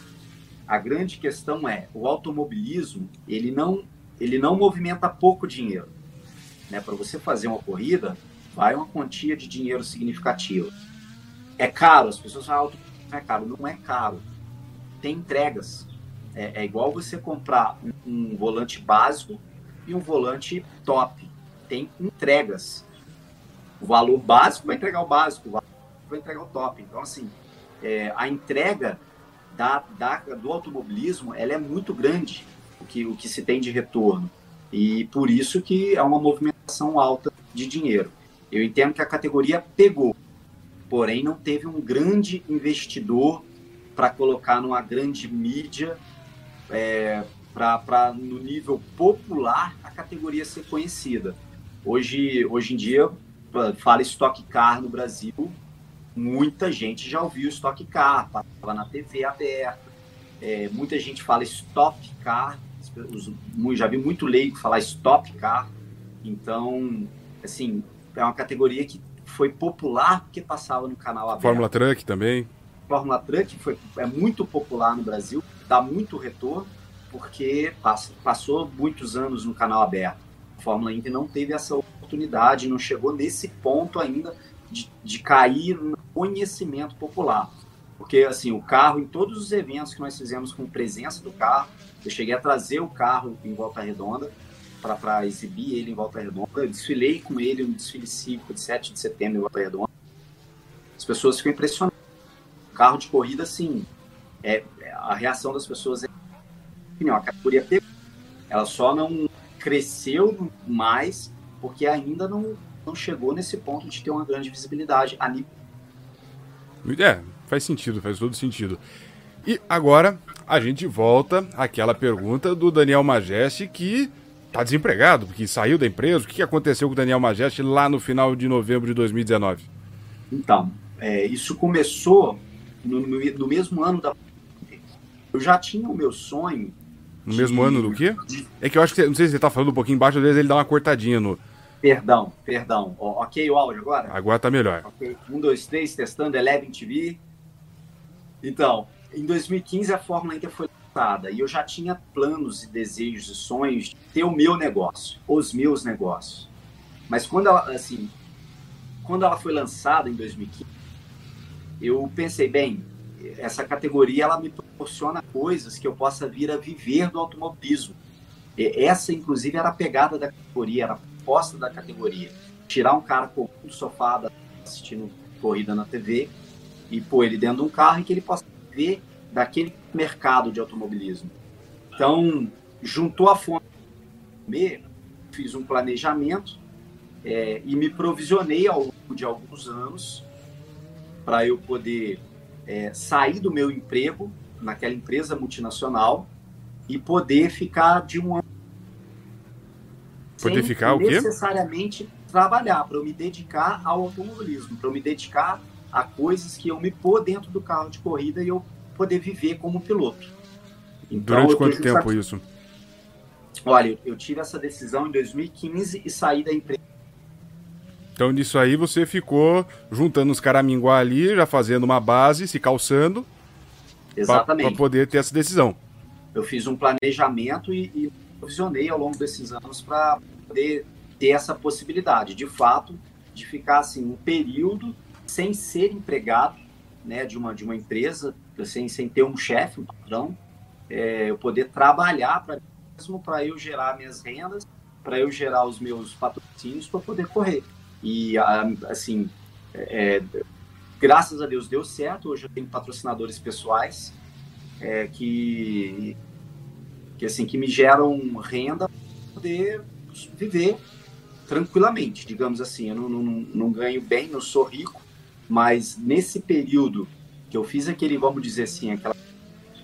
A grande questão é, o automobilismo, ele não ele não movimenta pouco dinheiro. Né? Para você fazer uma corrida, vai uma quantia de dinheiro significativa. É caro, as pessoas falam, não é caro. Não é caro. Tem entregas. É, é igual você comprar um, um, volante básico e um volante top. Tem entregas. O valor básico vai entregar o básico, o valor vai entregar o top. Então, assim, é, a entrega da, da, do automobilismo ela é muito grande o que, o que se tem de retorno. E por isso que é uma movimentação alta de dinheiro. Eu entendo que a categoria pegou, porém não teve um grande investidor para colocar numa grande mídia, é, para no nível popular a categoria ser conhecida. Hoje, hoje em dia, fala Stock Car no Brasil, muita gente já ouviu Stock Car, passava na TV aberta, é, muita gente fala Stock Car, já vi muito leigo falar stop car. Então, assim, é uma categoria que foi popular porque passava no canal aberto. Fórmula Truck também. Fórmula Truck foi, é muito popular no Brasil, dá muito retorno, porque passou muitos anos no canal aberto. A Fórmula Indy não teve essa oportunidade, não chegou nesse ponto ainda de, de cair no conhecimento popular. Porque, assim, o carro, em todos os eventos que nós fizemos com presença do carro, eu cheguei a trazer o carro em Volta Redonda para exibir ele em Volta Redonda. Eu desfilei com ele no desfile cívico de 7 de setembro em Volta Redonda. As pessoas ficam impressionadas. Carro de corrida, assim, é, a reação das pessoas é a categoria pegou. Ela só não cresceu mais porque ainda não, não chegou nesse ponto de ter uma grande visibilidade a nível. É, faz sentido, faz todo sentido. E agora a gente volta àquela pergunta do Daniel Majeste que tá desempregado, porque saiu da empresa. O que aconteceu com o Daniel Majeste lá no final de novembro de 2019? Então, é, isso começou no, no, mesmo ano da. Eu já tinha o meu sonho. No de... mesmo ano do quê? É que eu acho que, não sei se você tá falando um pouquinho embaixo, às vezes ele dá uma cortadinha no. Perdão, perdão. ok o áudio agora? Agora tá melhor. Ok. Um, dois, três, testando, Eleven TV. Então, em 2015 a Fórmula Inter foi lançada e eu já tinha planos e desejos e sonhos de ter o meu negócio, os meus negócios. Mas quando ela, assim, quando ela foi lançada em 2015, eu pensei, bem, essa categoria ela me proporciona coisas que eu possa vir a viver do automobilismo. Essa, inclusive, era a pegada da categoria, era a proposta da categoria. Tirar um cara comum do sofá assistindo corrida na TV e pôr ele dentro de um carro e que ele possa ver daquele mercado de automobilismo. Então, juntou a fonte, fiz um planejamento é, e me provisionei ao longo de alguns anos para eu poder é, sair do meu emprego naquela empresa multinacional e poder ficar de um ano poder ficar o quê? necessariamente trabalhar para eu me dedicar ao automobilismo para eu me dedicar a coisas que eu me pôr dentro do carro de corrida e eu poder viver como piloto então, durante quanto tempo isso olha eu tive essa decisão em 2015 e saí da empresa então, nisso aí, você ficou juntando os caraminguá ali, já fazendo uma base, se calçando. Exatamente. Para poder ter essa decisão. Eu fiz um planejamento e, e visionei ao longo desses anos para poder ter essa possibilidade, de fato, de ficar assim um período sem ser empregado, né, de uma de uma empresa, sem, sem ter um chefe, um patrão, é, eu poder trabalhar para mesmo para eu gerar minhas rendas, para eu gerar os meus patrocínios para poder correr. E, assim, é, graças a Deus deu certo. Hoje eu tenho patrocinadores pessoais é, que, que, assim, que me geram renda para poder viver tranquilamente, digamos assim. Eu não, não, não ganho bem, não sou rico, mas nesse período que eu fiz aquele, vamos dizer assim, aquela,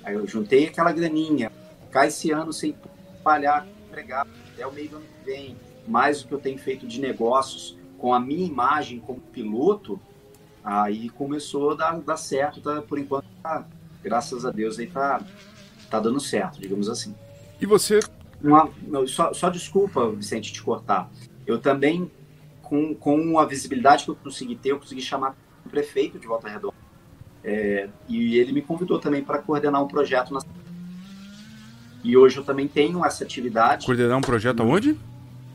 eu juntei aquela graninha, ficar esse ano sem trabalhar, empregar até o meio do ano que vem, mais o que eu tenho feito de negócios, com a minha imagem como piloto, aí começou a dar, dar certo, tá, por enquanto, tá, graças a Deus, aí tá, tá dando certo, digamos assim. E você? Uma, só, só desculpa, Vicente, te cortar. Eu também, com, com a visibilidade que eu consegui ter, eu consegui chamar o prefeito de Volta Redonda. É, e ele me convidou também para coordenar um projeto na e hoje eu também tenho essa atividade. Coordenar um projeto aonde?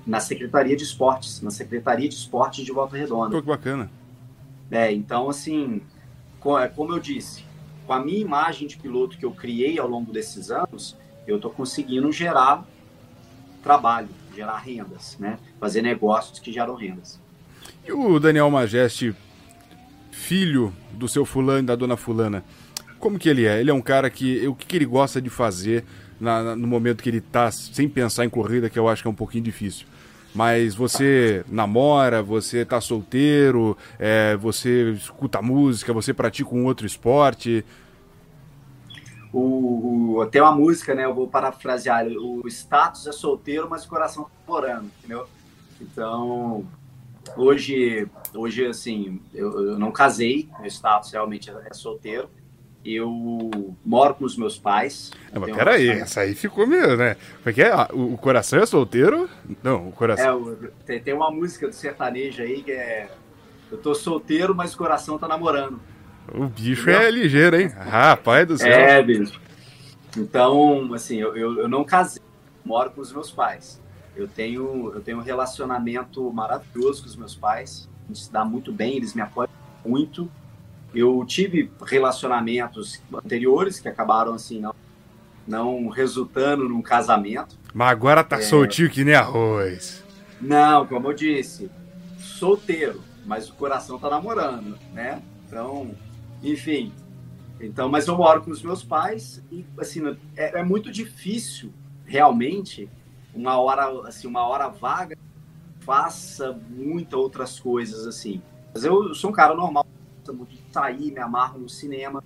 na Secretaria de Esportes, na Secretaria de Esportes de Volta Redonda. Pô, que bacana. É, então, assim, é, como eu disse, com a minha imagem de piloto que eu criei ao longo desses anos, eu estou conseguindo gerar trabalho, gerar rendas, né? Fazer negócios que geram rendas. E o Daniel Majeste, filho do seu fulano e da dona fulana, como que ele é? Ele é um cara que... O que, que ele gosta de fazer na, no momento que ele está sem pensar em corrida, que eu acho que é um pouquinho difícil? Mas você namora, você tá solteiro, é, você escuta música, você pratica um outro esporte. O, o, tem uma música, né? Eu vou parafrasear. O status é solteiro, mas o coração tá morando, entendeu? Então, hoje, hoje assim, eu, eu não casei, meu status realmente é, é solteiro eu moro com os meus pais. É, mas peraí, essa aí ficou meio, né? Porque é, ah, o coração é solteiro? Não, o coração. É, tem, tem uma música do sertanejo aí que é. Eu tô solteiro, mas o coração tá namorando. O bicho Entendeu? é ligeiro, hein? Rapaz do céu. É, bicho. Então, assim, eu, eu, eu não casei, moro com os meus pais. Eu tenho, eu tenho um relacionamento maravilhoso com os meus pais. A gente se dá muito bem, eles me apoiam muito. Eu tive relacionamentos anteriores que acabaram assim não, não resultando num casamento. Mas agora tá é... soltinho que nem arroz. Não, como eu disse, solteiro, mas o coração tá namorando, né? Então, enfim. Então, mas eu moro com os meus pais e assim é, é muito difícil realmente uma hora assim uma hora vaga faça muitas outras coisas assim. Mas eu, eu sou um cara normal muito de sair, me amarro no cinema.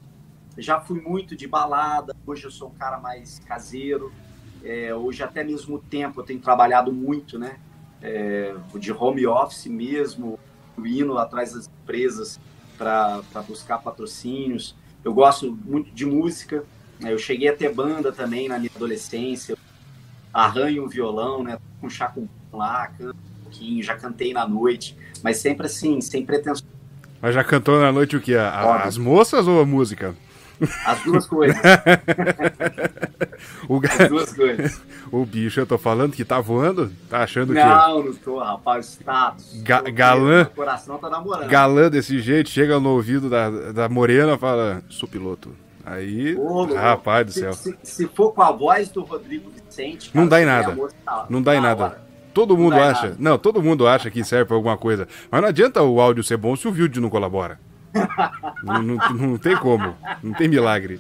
Já fui muito de balada, hoje eu sou um cara mais caseiro. É, hoje, até mesmo tempo, eu tenho trabalhado muito, né? É, de home office mesmo, indo atrás das empresas para buscar patrocínios. Eu gosto muito de música. Né? Eu cheguei a ter banda também na minha adolescência. Arranho um violão, né? Com chá com lá, canto um pouquinho, já cantei na noite, mas sempre assim, sem pretensão. Mas já cantou na noite o que? as moças ou a música? As duas coisas. o ga... As duas coisas. O bicho, eu tô falando que tá voando? Tá achando não, que. Não, não tô, rapaz. Status. Ga galã. Meu coração tá namorando. Galã desse jeito, chega no ouvido da, da morena e fala: sou piloto. Aí, Ô, rapaz do céu. Se, se, for com a voz do Rodrigo Vicente. Cara, não dá em nada. Tá, não dá em nada. Hora. Todo mundo acha. Nada. Não, todo mundo acha que serve pra alguma coisa. Mas não adianta o áudio ser bom se o vídeo não colabora não, não, não, tem como. Não tem milagre.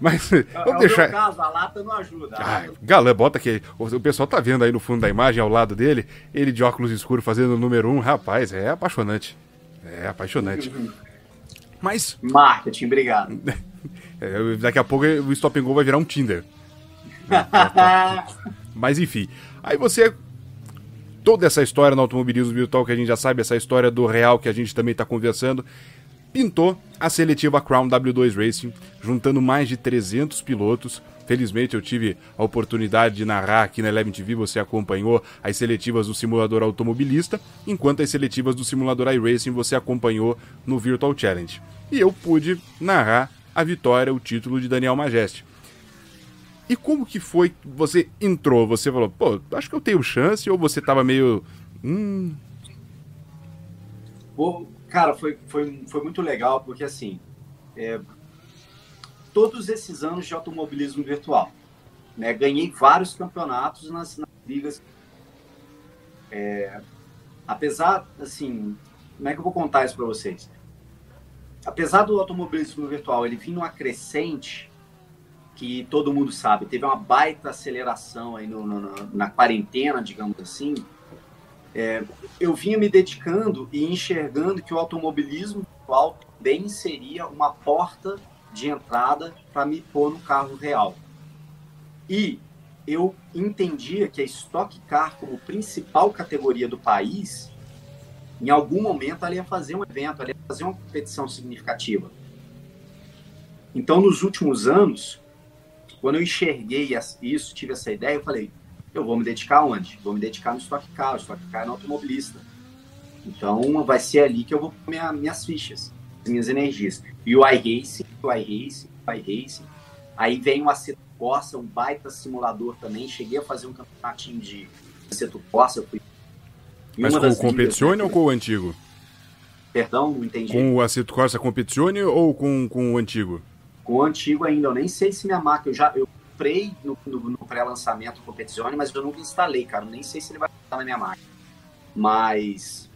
Mas é, vamos é deixar. Caso, a lata não ajuda. Ah, galã, bota aqui. O pessoal tá vendo aí no fundo da imagem, ao lado dele, ele de óculos escuros fazendo o número um. Rapaz, é apaixonante. É apaixonante. Mas. Marketing, obrigado. É, daqui a pouco o Stop and Go vai virar um Tinder. Mas enfim. Aí você toda essa história no automobilismo virtual que a gente já sabe, essa história do real que a gente também está conversando, pintou a seletiva Crown W2 Racing, juntando mais de 300 pilotos. Felizmente eu tive a oportunidade de narrar aqui na Eleven TV, você acompanhou as seletivas do simulador automobilista, enquanto as seletivas do simulador iRacing você acompanhou no Virtual Challenge. E eu pude narrar a vitória, o título de Daniel Majeste. E como que foi que você entrou? Você falou, pô, acho que eu tenho chance, ou você tava meio. Hum. Cara, foi, foi, foi muito legal, porque assim. É, todos esses anos de automobilismo virtual. Né, ganhei vários campeonatos nas, nas ligas. É, apesar, assim, como é que eu vou contar isso para vocês? Apesar do automobilismo virtual ele vir numa crescente, que todo mundo sabe, teve uma baita aceleração aí no, no, na quarentena, digamos assim, é, eu vinha me dedicando e enxergando que o automobilismo atual também seria uma porta de entrada para me pôr no carro real. E eu entendia que a Stock Car, como principal categoria do país, em algum momento ela ia fazer um evento, ela ia fazer uma competição significativa. Então, nos últimos anos, quando eu enxerguei isso, tive essa ideia, eu falei, eu vou me dedicar onde? Vou me dedicar no Stock Car, o Stock Car é no automobilista. Então, vai ser ali que eu vou pôr minha, minhas fichas, minhas energias. E o iRacing, o iRacing, o iRacing. Aí vem o Aceto Corsa, um baita simulador também. Cheguei a fazer um campeonatinho de Aceto Corsa. Eu fui Mas com o Competizione ou com o antigo? Perdão, não entendi. Com o Aceto Corsa Competizione ou com, com o antigo? Com o antigo ainda, eu nem sei se minha marca, eu já eu comprei no, no, no pré-lançamento do Competizione, mas eu nunca instalei, cara. Eu nem sei se ele vai estar na minha máquina. Mas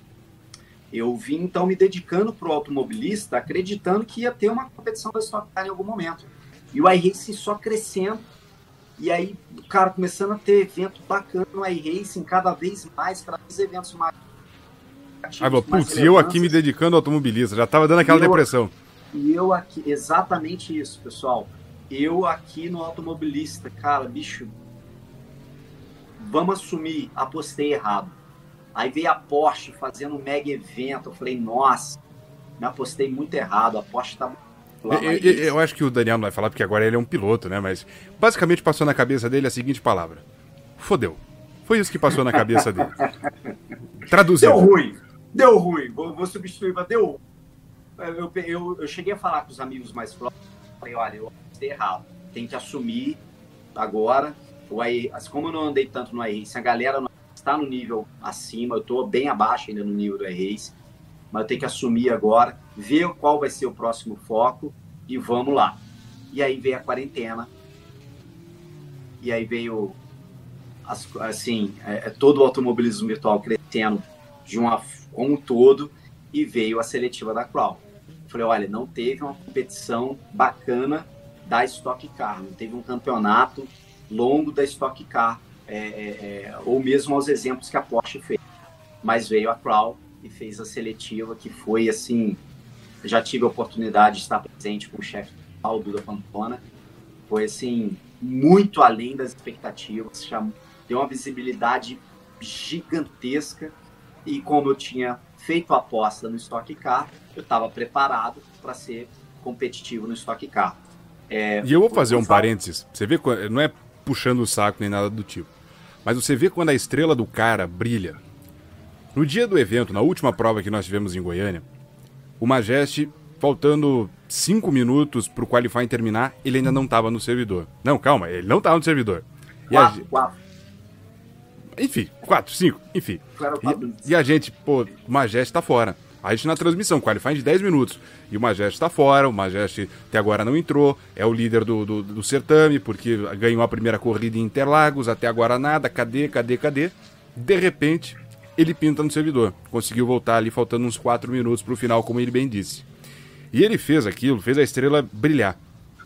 eu vim então me dedicando pro automobilista, acreditando que ia ter uma competição da Stock Car em algum momento. E o iRacing só crescendo. E aí, o cara começando a ter evento bacana no iRacing, cada vez mais, cada vez eventos mais. Ah, putz, eu aqui me dedicando ao automobilista, já tava dando aquela eu, depressão. E eu aqui, exatamente isso, pessoal. Eu aqui no automobilista, cara, bicho, vamos assumir, apostei errado. Aí veio a Porsche fazendo um mega evento. Eu falei, nossa, me apostei muito errado. A Porsche tá. Eu, eu, eu, acho que o Daniel não vai falar porque agora ele é um piloto, né? Mas basicamente passou na cabeça dele a seguinte palavra: fodeu. Foi isso que passou na cabeça dele. Traduzindo. Deu ruim. Deu ruim. Vou, vou substituir para deu ruim eu, eu, eu cheguei a falar com os amigos mais próximos, falei, olha, eu fiz errado, tem que assumir agora. O AI, assim, como eu não andei tanto no iRace, a galera não está no nível acima, eu estou bem abaixo ainda no nível do iRace, mas eu tenho que assumir agora, ver qual vai ser o próximo foco e vamos lá. E aí veio a quarentena, e aí veio, assim, é, é, todo o automobilismo virtual crescendo de uma, como um todo, e veio a seletiva da Crown. Falei, olha, não teve uma competição bacana da Stock Car, não teve um campeonato longo da Stock Car, é, é, é, ou mesmo os exemplos que a Porsche fez. Mas veio a Crow e fez a seletiva, que foi assim. Já tive a oportunidade de estar presente com o chefe Aldo da Pamplona. Foi assim, muito além das expectativas, já deu uma visibilidade gigantesca. E como eu tinha feito a aposta no Stock Car, eu estava preparado para ser competitivo no Stock Car. É, e eu vou fazer um parênteses. Você vê, não é puxando o saco nem nada do tipo. Mas você vê quando a estrela do cara brilha. No dia do evento, na última prova que nós tivemos em Goiânia, o Majeste, faltando 5 minutos pro qualifying terminar, ele ainda não estava no servidor. Não, calma, ele não estava no servidor. Quatro, a... quatro. Enfim, 4, 5, enfim. E, e, a gente, pô, o Majeste tá fora. A gente na transmissão, qualifying de 10 minutos. E o Majeste tá fora, o Majeste até agora não entrou, é o líder do, do, do certame, porque ganhou a primeira corrida em Interlagos, até agora nada, cadê, cadê, cadê? De repente, ele pinta no servidor. Conseguiu voltar ali faltando uns 4 minutos pro final, como ele bem disse. E ele fez aquilo, fez a estrela brilhar.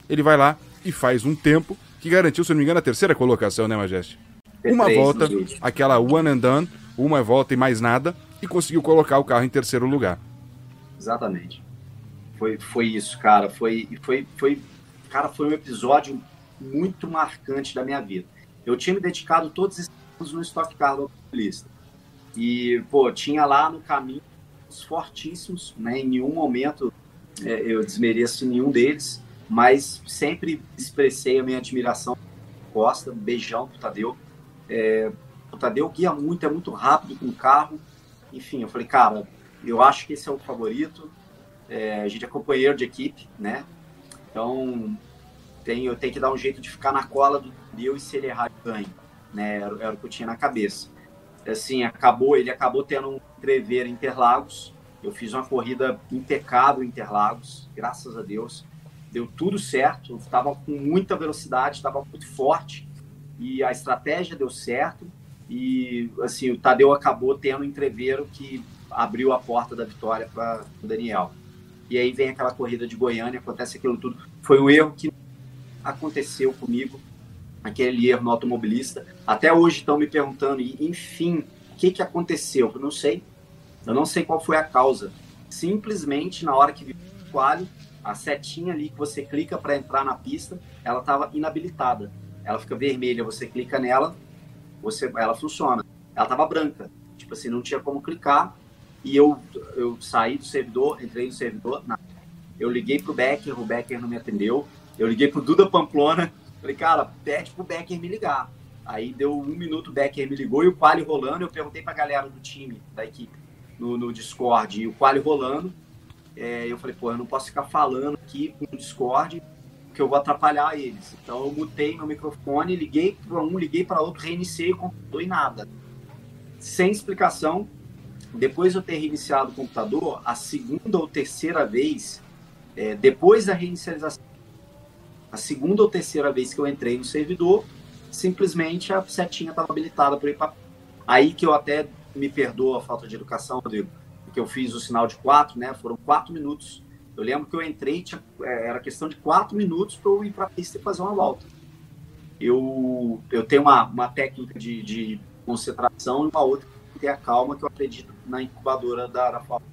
Ele vai lá e faz um tempo que garantiu, se não me engano, a terceira colocação, né, Majeste? Uma volta, aquela one and done, uma volta e mais nada, e conseguiu colocar o carro em terceiro lugar. Exatamente. Foi, foi isso, cara. Foi, foi, foi, cara, foi um episódio muito marcante da minha vida. Eu tinha me dedicado todos esses anos no Stock Car do. E, pô, tinha lá no caminho os fortíssimos, né? Em nenhum momento é, eu desmereço nenhum deles, mas sempre expressei a minha admiração Costa, beijão pro Tadeu. É, o Tadeu guia muito, é muito rápido com o carro, enfim, eu falei, cara, eu acho que esse é o favorito. É, a gente é companheiro de equipe, né? Então, tem, eu tenho que dar um jeito de ficar na cola do Deus e se ele errar, eu ganho. Né? Era, era, o que eu tinha na cabeça. Assim, acabou, ele acabou tendo um trever em Interlagos. Eu fiz uma corrida impecável em Interlagos, graças a Deus. Deu tudo certo, estava com muita velocidade, estava muito forte e a estratégia deu certo. E assim, o Tadeu acabou tendo um entreveiro que abriu a porta da vitória para o Daniel. E aí vem aquela corrida de Goiânia, acontece aquilo tudo. Foi um erro que aconteceu comigo, aquele erro no automobilista. Até hoje estão me perguntando, enfim, o que, que aconteceu? Eu não sei. Eu não sei qual foi a causa. Simplesmente, na hora que vi o quali, a setinha ali que você clica para entrar na pista, ela estava inabilitada. Ela fica vermelha, você clica nela, você, ela funciona. Ela tava branca, tipo assim, não tinha como clicar. E eu, eu saí do servidor, entrei no servidor, eu liguei pro Becker, o Becker não me atendeu. Eu liguei pro Duda Pamplona, falei, cara, pede pro Becker me ligar. Aí deu um minuto, o Becker me ligou e o quali rolando. Eu perguntei pra galera do time, da equipe, no, no Discord, e o quali rolando. É, eu falei, pô, eu não posso ficar falando aqui no Discord que eu vou atrapalhar eles. Então eu mutei meu microfone, liguei para um, liguei para outro, reiniciei o computador e nada. Sem explicação. Depois de eu ter reiniciado o computador, a segunda ou terceira vez, é, depois da reinicialização, a segunda ou terceira vez que eu entrei no servidor, simplesmente a setinha estava habilitada para ir para. Aí que eu até me perdoa a falta de educação, Rodrigo, porque eu fiz o sinal de quatro, né? Foram quatro minutos eu lembro que eu entrei, tinha, é, era questão de quatro minutos para eu ir para a pista e fazer uma volta. Eu, eu tenho uma, uma técnica de, de concentração e uma outra que ter a calma, que eu acredito na incubadora da, Fórmula.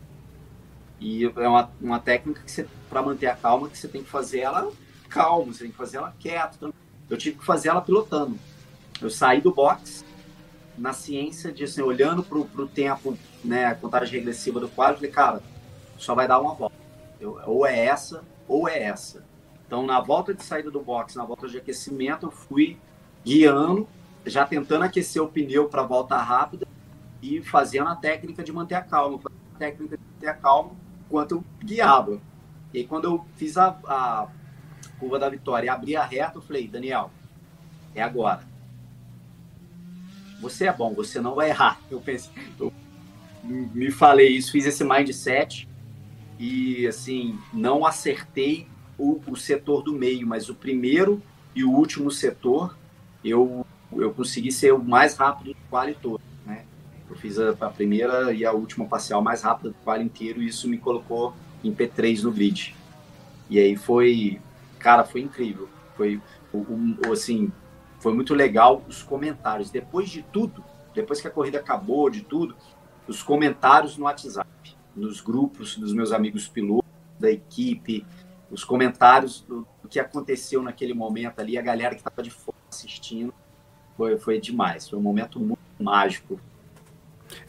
E é uma, uma técnica que para manter a calma, que você tem que fazer ela calma, você tem que fazer ela quieto. Eu tive que fazer ela pilotando. Eu saí do box na ciência de assim, olhando para o tempo, né, a contagem regressiva do quadro, falei, cara, só vai dar uma volta. Eu, ou é essa, ou é essa. Então, na volta de saída do box, na volta de aquecimento, eu fui guiando, já tentando aquecer o pneu para volta rápida e fazendo a técnica de manter a calma, a técnica de manter a calma enquanto eu guiava. E quando eu fiz a, a curva da vitória e abri a reta, eu falei, Daniel, é agora. Você é bom, você não vai errar. Eu pensei, eu me falei isso, fiz esse mindset e assim não acertei o, o, setor do meio, mas o primeiro e o último setor eu eu consegui ser o mais rápido do quali todo, né? Eu fiz a, a, primeira e a última parcial mais rápida do quali inteiro e isso me colocou em P3 no grid. E aí foi, cara, foi incrível. Foi o, assim, foi muito legal os comentários. Depois de tudo, depois que a corrida acabou, de tudo, os comentários no WhatsApp nos grupos dos meus amigos pilotos, da equipe, os comentários do, do que aconteceu naquele momento ali, a galera que estava de fora assistindo, foi, foi demais. Foi um momento muito mágico.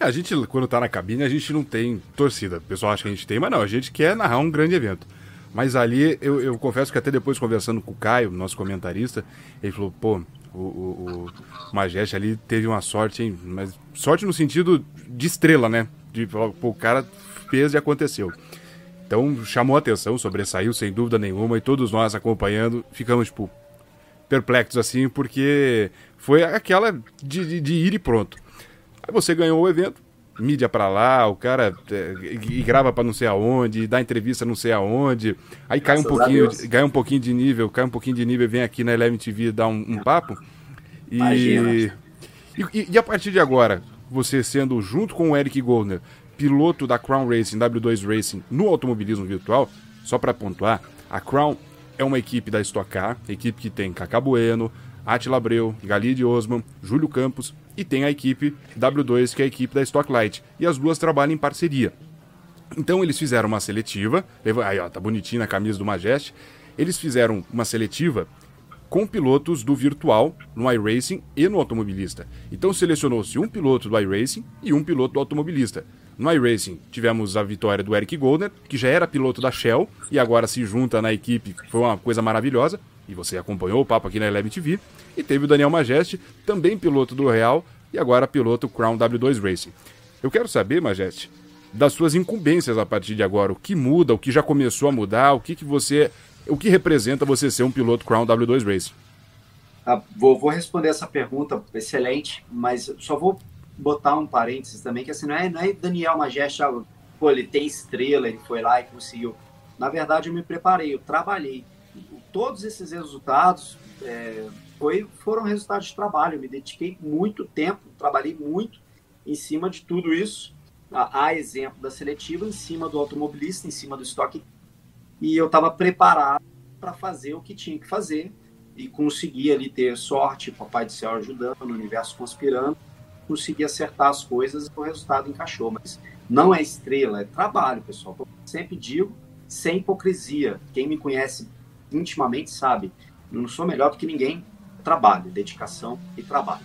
É, a gente, quando tá na cabine, a gente não tem torcida. O pessoal acha que a gente tem, mas não, a gente quer narrar um grande evento. Mas ali, eu, eu confesso que até depois conversando com o Caio, nosso comentarista, ele falou, pô, o, o, o Majeste ali teve uma sorte, hein? Mas sorte no sentido de estrela, né? De, pô, o cara fez e aconteceu. Então chamou a atenção, sobressaiu sem dúvida nenhuma, e todos nós acompanhando ficamos, tipo, perplexos assim, porque foi aquela de, de, de ir e pronto. Aí você ganhou o evento, mídia para lá, o cara é, e grava para não sei aonde, dá entrevista não sei aonde, aí cai um pouquinho, cai um pouquinho de nível, cai um pouquinho de nível, vem aqui na Eleven TV dar um, um papo. E, e, e, a partir de agora, você sendo junto com o Eric Goldner, piloto da Crown Racing, W2 Racing, no automobilismo virtual, só para pontuar, a Crown é uma equipe da Stock Car, equipe que tem Cacá Bueno, Atila Abreu, Galide Osman, Júlio Campos e tem a equipe W2, que é a equipe da Stocklight. E as duas trabalham em parceria. Então eles fizeram uma seletiva, aí ó, tá bonitinho na camisa do Majeste. Eles fizeram uma seletiva com pilotos do virtual no iRacing e no automobilista. Então selecionou-se um piloto do iRacing e um piloto do automobilista. No iRacing tivemos a vitória do Eric Goldner, que já era piloto da Shell e agora se junta na equipe, foi uma coisa maravilhosa e você acompanhou o papo aqui na Eleven TV. E teve o Daniel Majeste, também piloto do Real e agora piloto Crown W2 Racing. Eu quero saber, Majeste, das suas incumbências a partir de agora. O que muda, o que já começou a mudar, o que, que você. O que representa você ser um piloto Crown W2 Racing? Ah, vou, vou responder essa pergunta, excelente, mas só vou botar um parênteses também, que assim, não é, não é Daniel Majeste, pô, ele tem estrela, ele foi lá e conseguiu. Na verdade, eu me preparei, eu trabalhei todos esses resultados é, foi, foram resultados de trabalho. Eu me dediquei muito tempo, trabalhei muito em cima de tudo isso. A, a exemplo da seletiva, em cima do automobilista, em cima do estoque. E eu estava preparado para fazer o que tinha que fazer e consegui ali ter sorte, Papai do Céu ajudando, o universo conspirando, consegui acertar as coisas e o resultado encaixou. Mas não é estrela, é trabalho, pessoal. Eu sempre digo, sem hipocrisia. Quem me conhece intimamente sabe, eu não sou melhor do que ninguém, trabalho, dedicação e trabalho.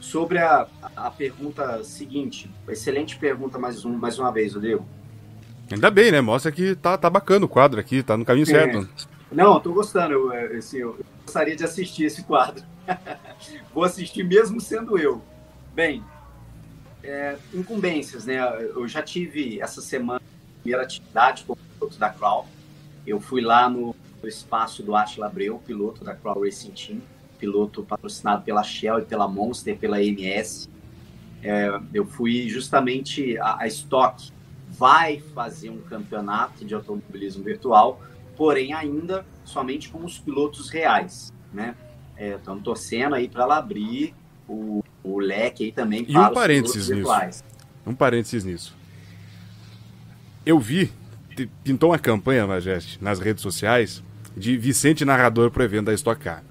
Sobre a, a pergunta seguinte, excelente pergunta mais, um, mais uma vez, Rodrigo. Ainda bem, né? Mostra que tá, tá bacana o quadro aqui, tá no caminho é. certo. Não, tô gostando, eu, é, assim, eu gostaria de assistir esse quadro. Vou assistir mesmo sendo eu. Bem, é, incumbências, né? Eu já tive essa semana a primeira atividade com o da Crow. Eu fui lá no o espaço do Atila Abreu, piloto da Crow Racing Team, piloto patrocinado pela Shell e pela Monster, pela MS. É, eu fui justamente a, a Stock vai fazer um campeonato de automobilismo virtual, porém ainda somente com os pilotos reais, né? Estamos é, torcendo aí para ela abrir o, o, leque aí também e para um parênteses nisso. Virtuais. Um parênteses nisso. Eu vi, pintou uma campanha, Majeste, nas redes sociais, de Vicente narrador para o evento da Stock Car.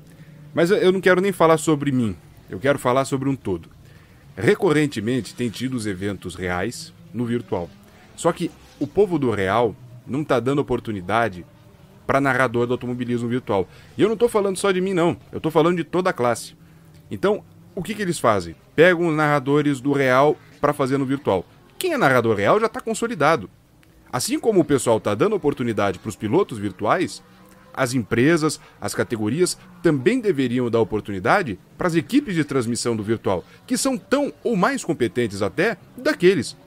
Mas eu não quero nem falar sobre mim, eu quero falar sobre um todo. Recorrentemente tem tido os eventos reais no virtual. Só que o povo do real não está dando oportunidade para narrador do automobilismo virtual. E eu não estou falando só de mim, não. Eu estou falando de toda a classe. Então, o que, que eles fazem? Pegam os narradores do real para fazer no virtual. Quem é narrador real já está consolidado. Assim como o pessoal está dando oportunidade para os pilotos virtuais, as empresas, as categorias também deveriam dar oportunidade para as equipes de transmissão do virtual, que são tão ou mais competentes até daqueles.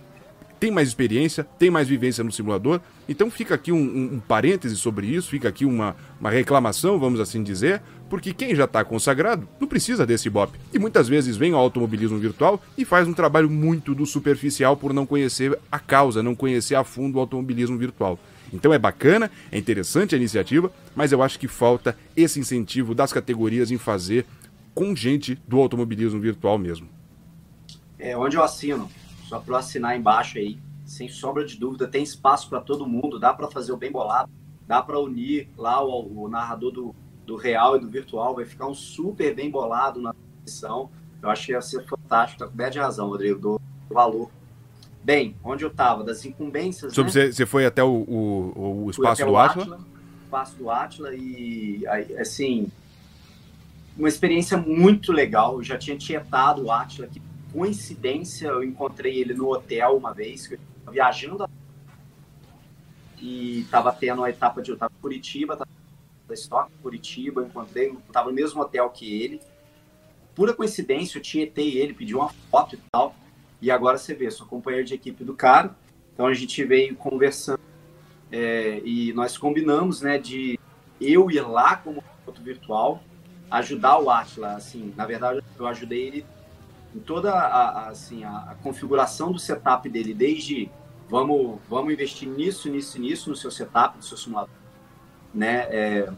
Tem mais experiência, tem mais vivência no simulador, então fica aqui um, um, um parêntese sobre isso, fica aqui uma, uma reclamação, vamos assim dizer, porque quem já está consagrado não precisa desse bop. E muitas vezes vem ao automobilismo virtual e faz um trabalho muito do superficial por não conhecer a causa, não conhecer a fundo o automobilismo virtual. Então é bacana, é interessante a iniciativa, mas eu acho que falta esse incentivo das categorias em fazer com gente do automobilismo virtual mesmo. É onde eu assino, só para assinar embaixo aí, sem sombra de dúvida, tem espaço para todo mundo, dá para fazer o bem bolado, dá para unir lá o, o, narrador do, do real e do virtual, vai ficar um super bem bolado na edição. Eu acho que ia ser fantástico, tá coberto de razão, Rodrigo, do valor Bem, onde eu estava, das incumbências. Sobre né? você, foi até o, o, o espaço do Atlas? Espaço do Atlas e, assim, uma experiência muito legal. Eu já tinha tietado o Atlas aqui coincidência, eu encontrei ele no hotel uma vez, viajando e estava tendo a etapa de eu estava em Curitiba, da Stock Curitiba, encontrei, estava no mesmo hotel que ele. Pura coincidência, eu tietei ele, pedi uma foto e tal. E agora você vê, sou companheiro de equipe do cara. Então a gente veio conversando é, e nós combinamos, né, de eu ir lá como piloto virtual, ajudar o Atila. Assim, na verdade, eu ajudei ele em toda a, a assim, a, a, configuração do setup dele, desde vamos, vamos investir nisso, nisso, nisso no seu setup, no seu simulador, né? É,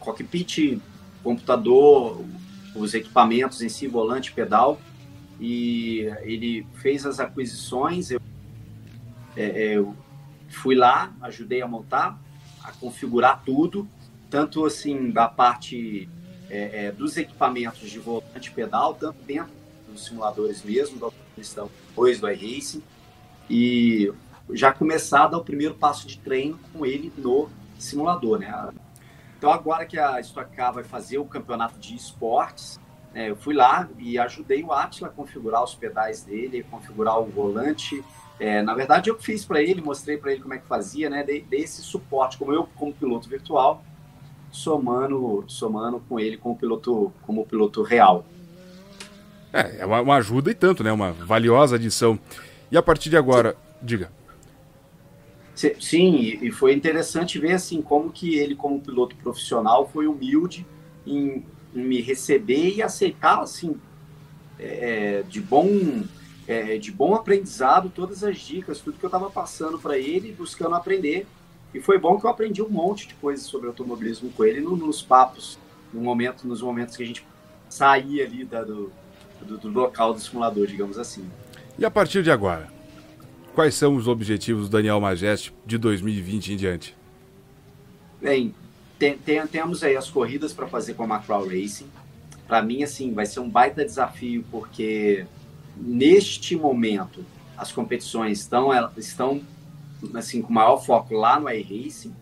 cockpit, computador, os equipamentos em si, volante, pedal. E ele fez as aquisições, eu, é, é eu fui lá, ajudei a montar, a configurar tudo, tanto assim da parte é, é, dos equipamentos de volante pedal, tanto dentro dos simuladores mesmo, da questão depois do iRacing, e já começar a dar o primeiro passo de treino com ele no simulador, né? Então agora que a Stock Car vai fazer o campeonato de esportes, é, eu fui lá e ajudei o Atila a configurar os pedais dele, configurar o volante. É, na verdade, eu fiz para ele, mostrei para ele como é que fazia, né? Dei, dei, esse suporte, como eu, como piloto virtual, somando, somando com ele como piloto, como piloto real. É, é uma, uma ajuda e tanto, né? Uma valiosa adição. E a partir de agora, diga. Sim, e foi interessante ver assim como que ele, como piloto profissional, foi humilde em, em me receber e aceitar assim é, de bom é, de bom aprendizado todas as dicas, tudo que eu estava passando para ele, buscando aprender. E foi bom que eu aprendi um monte de coisas sobre automobilismo com ele no, nos papos, no momento, nos momentos que a gente saía ali da, do, do, do local do simulador, digamos assim. E a partir de agora, quais são os objetivos do Daniel Majeste de 2020 em diante? Bem, tem, tem, temos aí as corridas para fazer com a Macrow Racing. Para mim, assim, vai ser um baita desafio, porque neste momento as competições estão, estão assim, com maior foco lá no iRacing.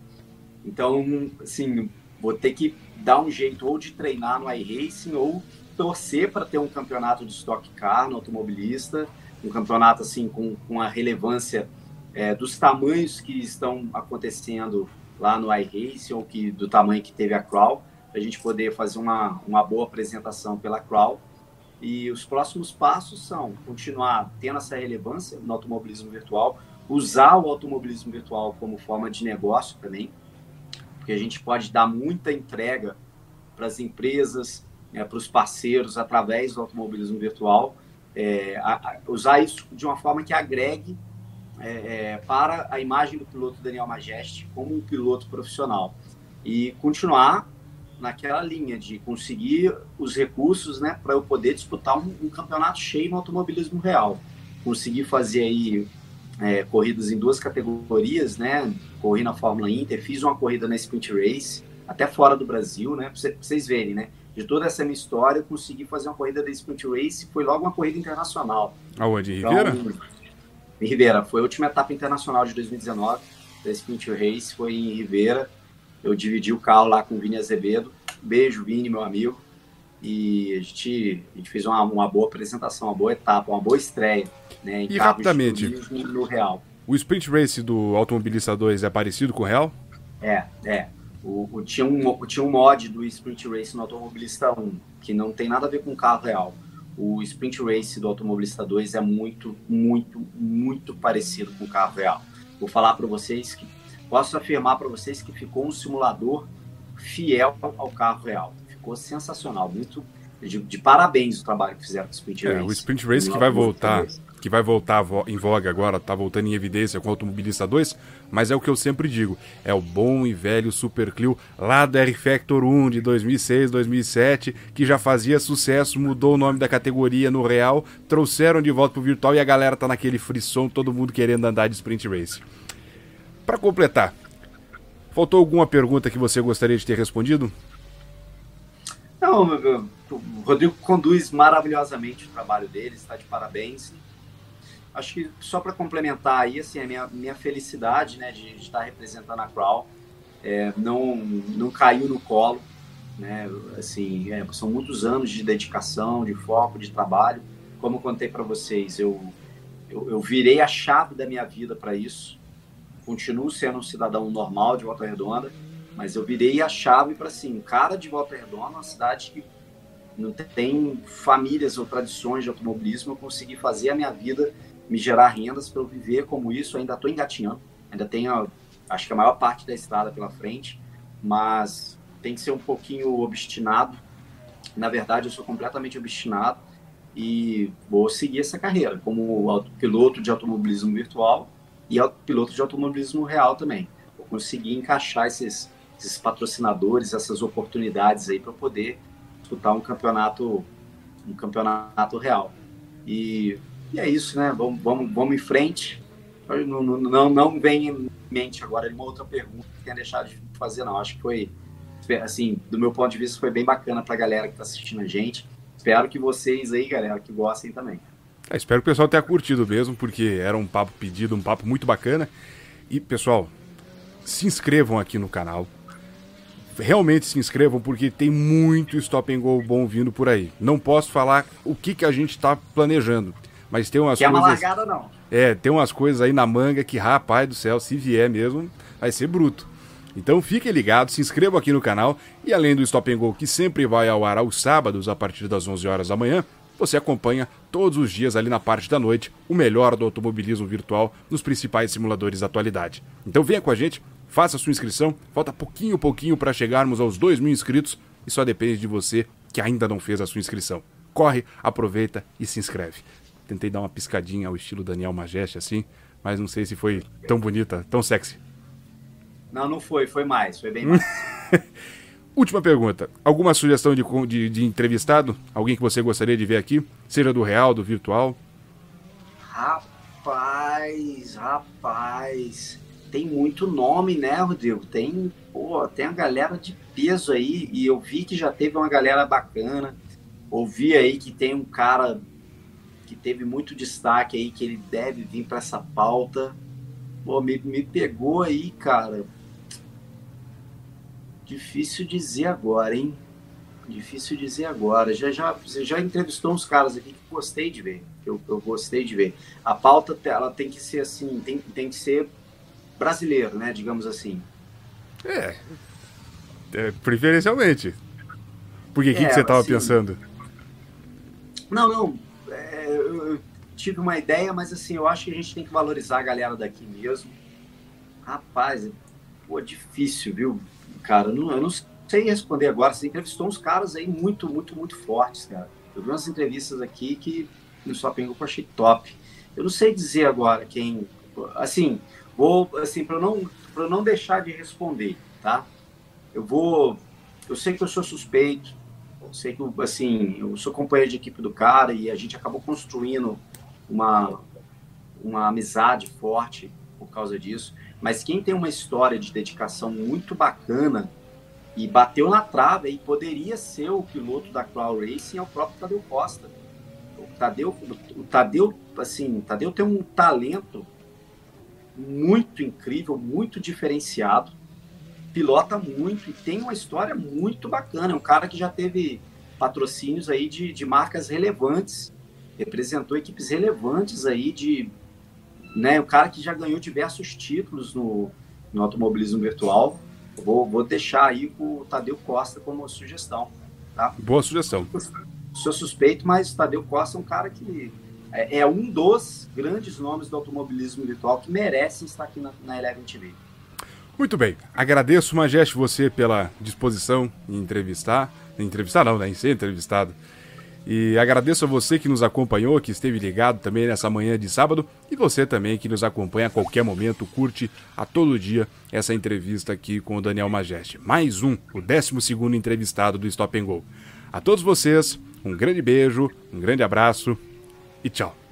Então, assim, vou ter que dar um jeito ou de treinar no iRacing ou torcer para ter um campeonato de Stock Car no automobilista, um campeonato assim com, com a relevância é, dos tamanhos que estão acontecendo lá no iRacing ou que do tamanho que teve a Crawl, a gente poder fazer uma, uma boa apresentação pela Crawl. E os próximos passos são continuar tendo essa relevância no automobilismo virtual, usar o automobilismo virtual como forma de negócio também, porque a gente pode dar muita entrega para as empresas, é, para os parceiros através do automobilismo virtual, é, a, a, usar isso de uma forma que agregue é, é para a imagem do piloto Daniel Majeste como um piloto profissional e continuar naquela linha de conseguir os recursos né, para eu poder disputar um, um, campeonato cheio no automobilismo real. Conseguir fazer aí é, corridas em duas categorias, né? Corri na Fórmula Inter, fiz uma corrida na Sprint Race, até fora do Brasil, né? Para vocês verem, né? De toda essa minha história, eu consegui fazer uma corrida da Sprint Race, foi logo uma corrida internacional. Aonde? Em então, Ribeira? Em Ribeira. Foi a última etapa internacional de 2019 da Sprint Race, foi em Ribeira. Eu dividi o carro lá com o Vini Azevedo. Beijo, Vini, meu amigo. E a gente, a gente fez uma, uma boa apresentação, uma boa etapa, uma boa estreia. Né, e rapidamente, no Real. O Sprint Race do Automobilista 2 é parecido com o Real? É, é. O, o, tinha, um, tinha um mod do Sprint Race no Automobilista 1, que não tem nada a ver com o carro real. O Sprint Race do Automobilista 2 é muito, muito, muito parecido com o carro real. Vou falar para vocês que posso afirmar para vocês que ficou um simulador fiel ao carro real. Ficou sensacional, muito de, de parabéns o trabalho que fizeram com o Sprint Race. É, o Sprint Race que vai voltar, que vai voltar em voga agora, tá voltando em evidência com o Automobilista 2, mas é o que eu sempre digo, é o bom e velho Super Clio lá da R-Factor 1 de 2006, 2007, que já fazia sucesso, mudou o nome da categoria no real, trouxeram de volta pro virtual e a galera tá naquele frisson, todo mundo querendo andar de Sprint Race. Para completar, faltou alguma pergunta que você gostaria de ter respondido? Não, o Rodrigo conduz maravilhosamente o trabalho dele, está de parabéns. Acho que só para complementar aí, assim, a minha, minha felicidade né, de, de estar representando a Crow é, não, não caiu no colo. Né? Assim, é, são muitos anos de dedicação, de foco, de trabalho. como eu contei para vocês, eu, eu, eu, virei a chave da minha vida para isso. Continuo sendo um cidadão normal de Volta Redonda, mas eu virei a chave para assim, cara de Volta Redonda, uma cidade que não tem famílias ou tradições de automobilismo, eu consegui fazer a minha vida me gerar rendas para eu viver como isso. Eu ainda estou engatinhando, ainda tenho, acho que a maior parte da estrada pela frente, mas tem que ser um pouquinho obstinado. Na verdade, eu sou completamente obstinado e vou seguir essa carreira como piloto de automobilismo virtual e piloto de automobilismo real também. Vou conseguir encaixar esses, esses patrocinadores, essas oportunidades aí para poder disputar um campeonato, um campeonato real. E, e é isso, né? Vamos, vamos, vamos em frente. Não, não, não, vem em mente agora uma outra pergunta que tenha deixado de fazer, não. Acho que foi, assim, do meu ponto de vista, foi bem bacana para a galera que está assistindo a gente. Espero que vocês aí, galera, que gostem também. É, espero que o pessoal tenha curtido mesmo, porque era um papo pedido, um papo muito bacana. E, pessoal, se inscrevam aqui no canal. Realmente se inscrevam, porque tem muito stop and go bom vindo por aí. Não posso falar o que, que a gente está planejando, mas tem umas que coisas. É uma largada, não. É, tem umas coisas aí na manga que, rapaz do céu, se vier mesmo, vai ser bruto. Então fiquem ligados, se inscrevam aqui no canal e além do Stop and Go que sempre vai ao ar aos sábados a partir das 11 horas da manhã, você acompanha todos os dias ali na parte da noite o melhor do automobilismo virtual nos principais simuladores da atualidade. Então venha com a gente, faça sua inscrição, falta pouquinho pouquinho para chegarmos aos 2 mil inscritos e só depende de você que ainda não fez a sua inscrição. Corre, aproveita e se inscreve. Tentei dar uma piscadinha ao estilo Daniel Majeste assim, mas não sei se foi tão bonita, tão sexy. Não, não foi, foi mais, foi bem mais. Última pergunta. Alguma sugestão de, de, de, entrevistado? Alguém que você gostaria de ver aqui? Seja do real, do virtual? Rapaz, rapaz. Tem muito nome, né, Rodrigo? Tem, pô, tem a galera de peso aí. E eu vi que já teve uma galera bacana. Ouvi aí que tem um cara que teve muito destaque aí, que ele deve vir para essa pauta. Pô, me, me pegou aí, cara. Difícil dizer agora, hein? Difícil dizer agora. Já, já, você já entrevistou uns caras aqui que gostei de ver. Que eu, eu gostei de ver. A pauta ela tem que ser assim, tem, tem que ser brasileiro, né? Digamos assim. É. é preferencialmente. Por que, é, que, você estava assim, pensando? Não, não. Eu tive uma ideia, mas assim, eu acho que a gente tem que valorizar a galera daqui mesmo. Rapaz, pô, difícil, viu? cara. Não, eu não sei responder agora. Você entrevistou uns caras aí muito, muito, muito fortes, cara. Eu vi umas entrevistas aqui que no Shopping eu achei top. Eu não sei dizer agora quem. Assim, vou. Assim, para não, pra não deixar de responder, tá? Eu vou. Eu sei que eu sou suspeito. Sei que, assim, eu sou companheiro de equipe do cara e a gente acabou construindo uma, uma amizade forte por causa disso. Mas quem tem uma história de dedicação muito bacana e bateu na trave e poderia ser o piloto da Cloud Racing é o próprio Tadeu Costa. O Tadeu, o Tadeu, assim, Tadeu tem um talento muito incrível, muito diferenciado, pilota muito e tem uma história muito bacana. É um cara que já teve patrocínios aí de, de marcas relevantes, representou equipes relevantes aí de né? O cara que já ganhou diversos títulos no, no automobilismo virtual. Vou, vou deixar aí o Tadeu Costa como sugestão. Tá? Boa sugestão. Sou suspeito, mas o Tadeu Costa é um cara que é, é, um dos grandes nomes do automobilismo virtual que merecem estar aqui na, na Eleven TV. Muito bem. Agradeço, Majeste, você pela disposição em entrevistar. Entrevistar não, né? Em ser entrevistado. E agradeço a você que nos acompanhou, que esteve ligado também nessa manhã de sábado, e você também que nos acompanha a qualquer momento, curte a todo dia essa entrevista aqui com o Daniel Majeste. Mais um, o 12 entrevistado do Stop and Go. A todos vocês, um grande beijo, um grande abraço e tchau.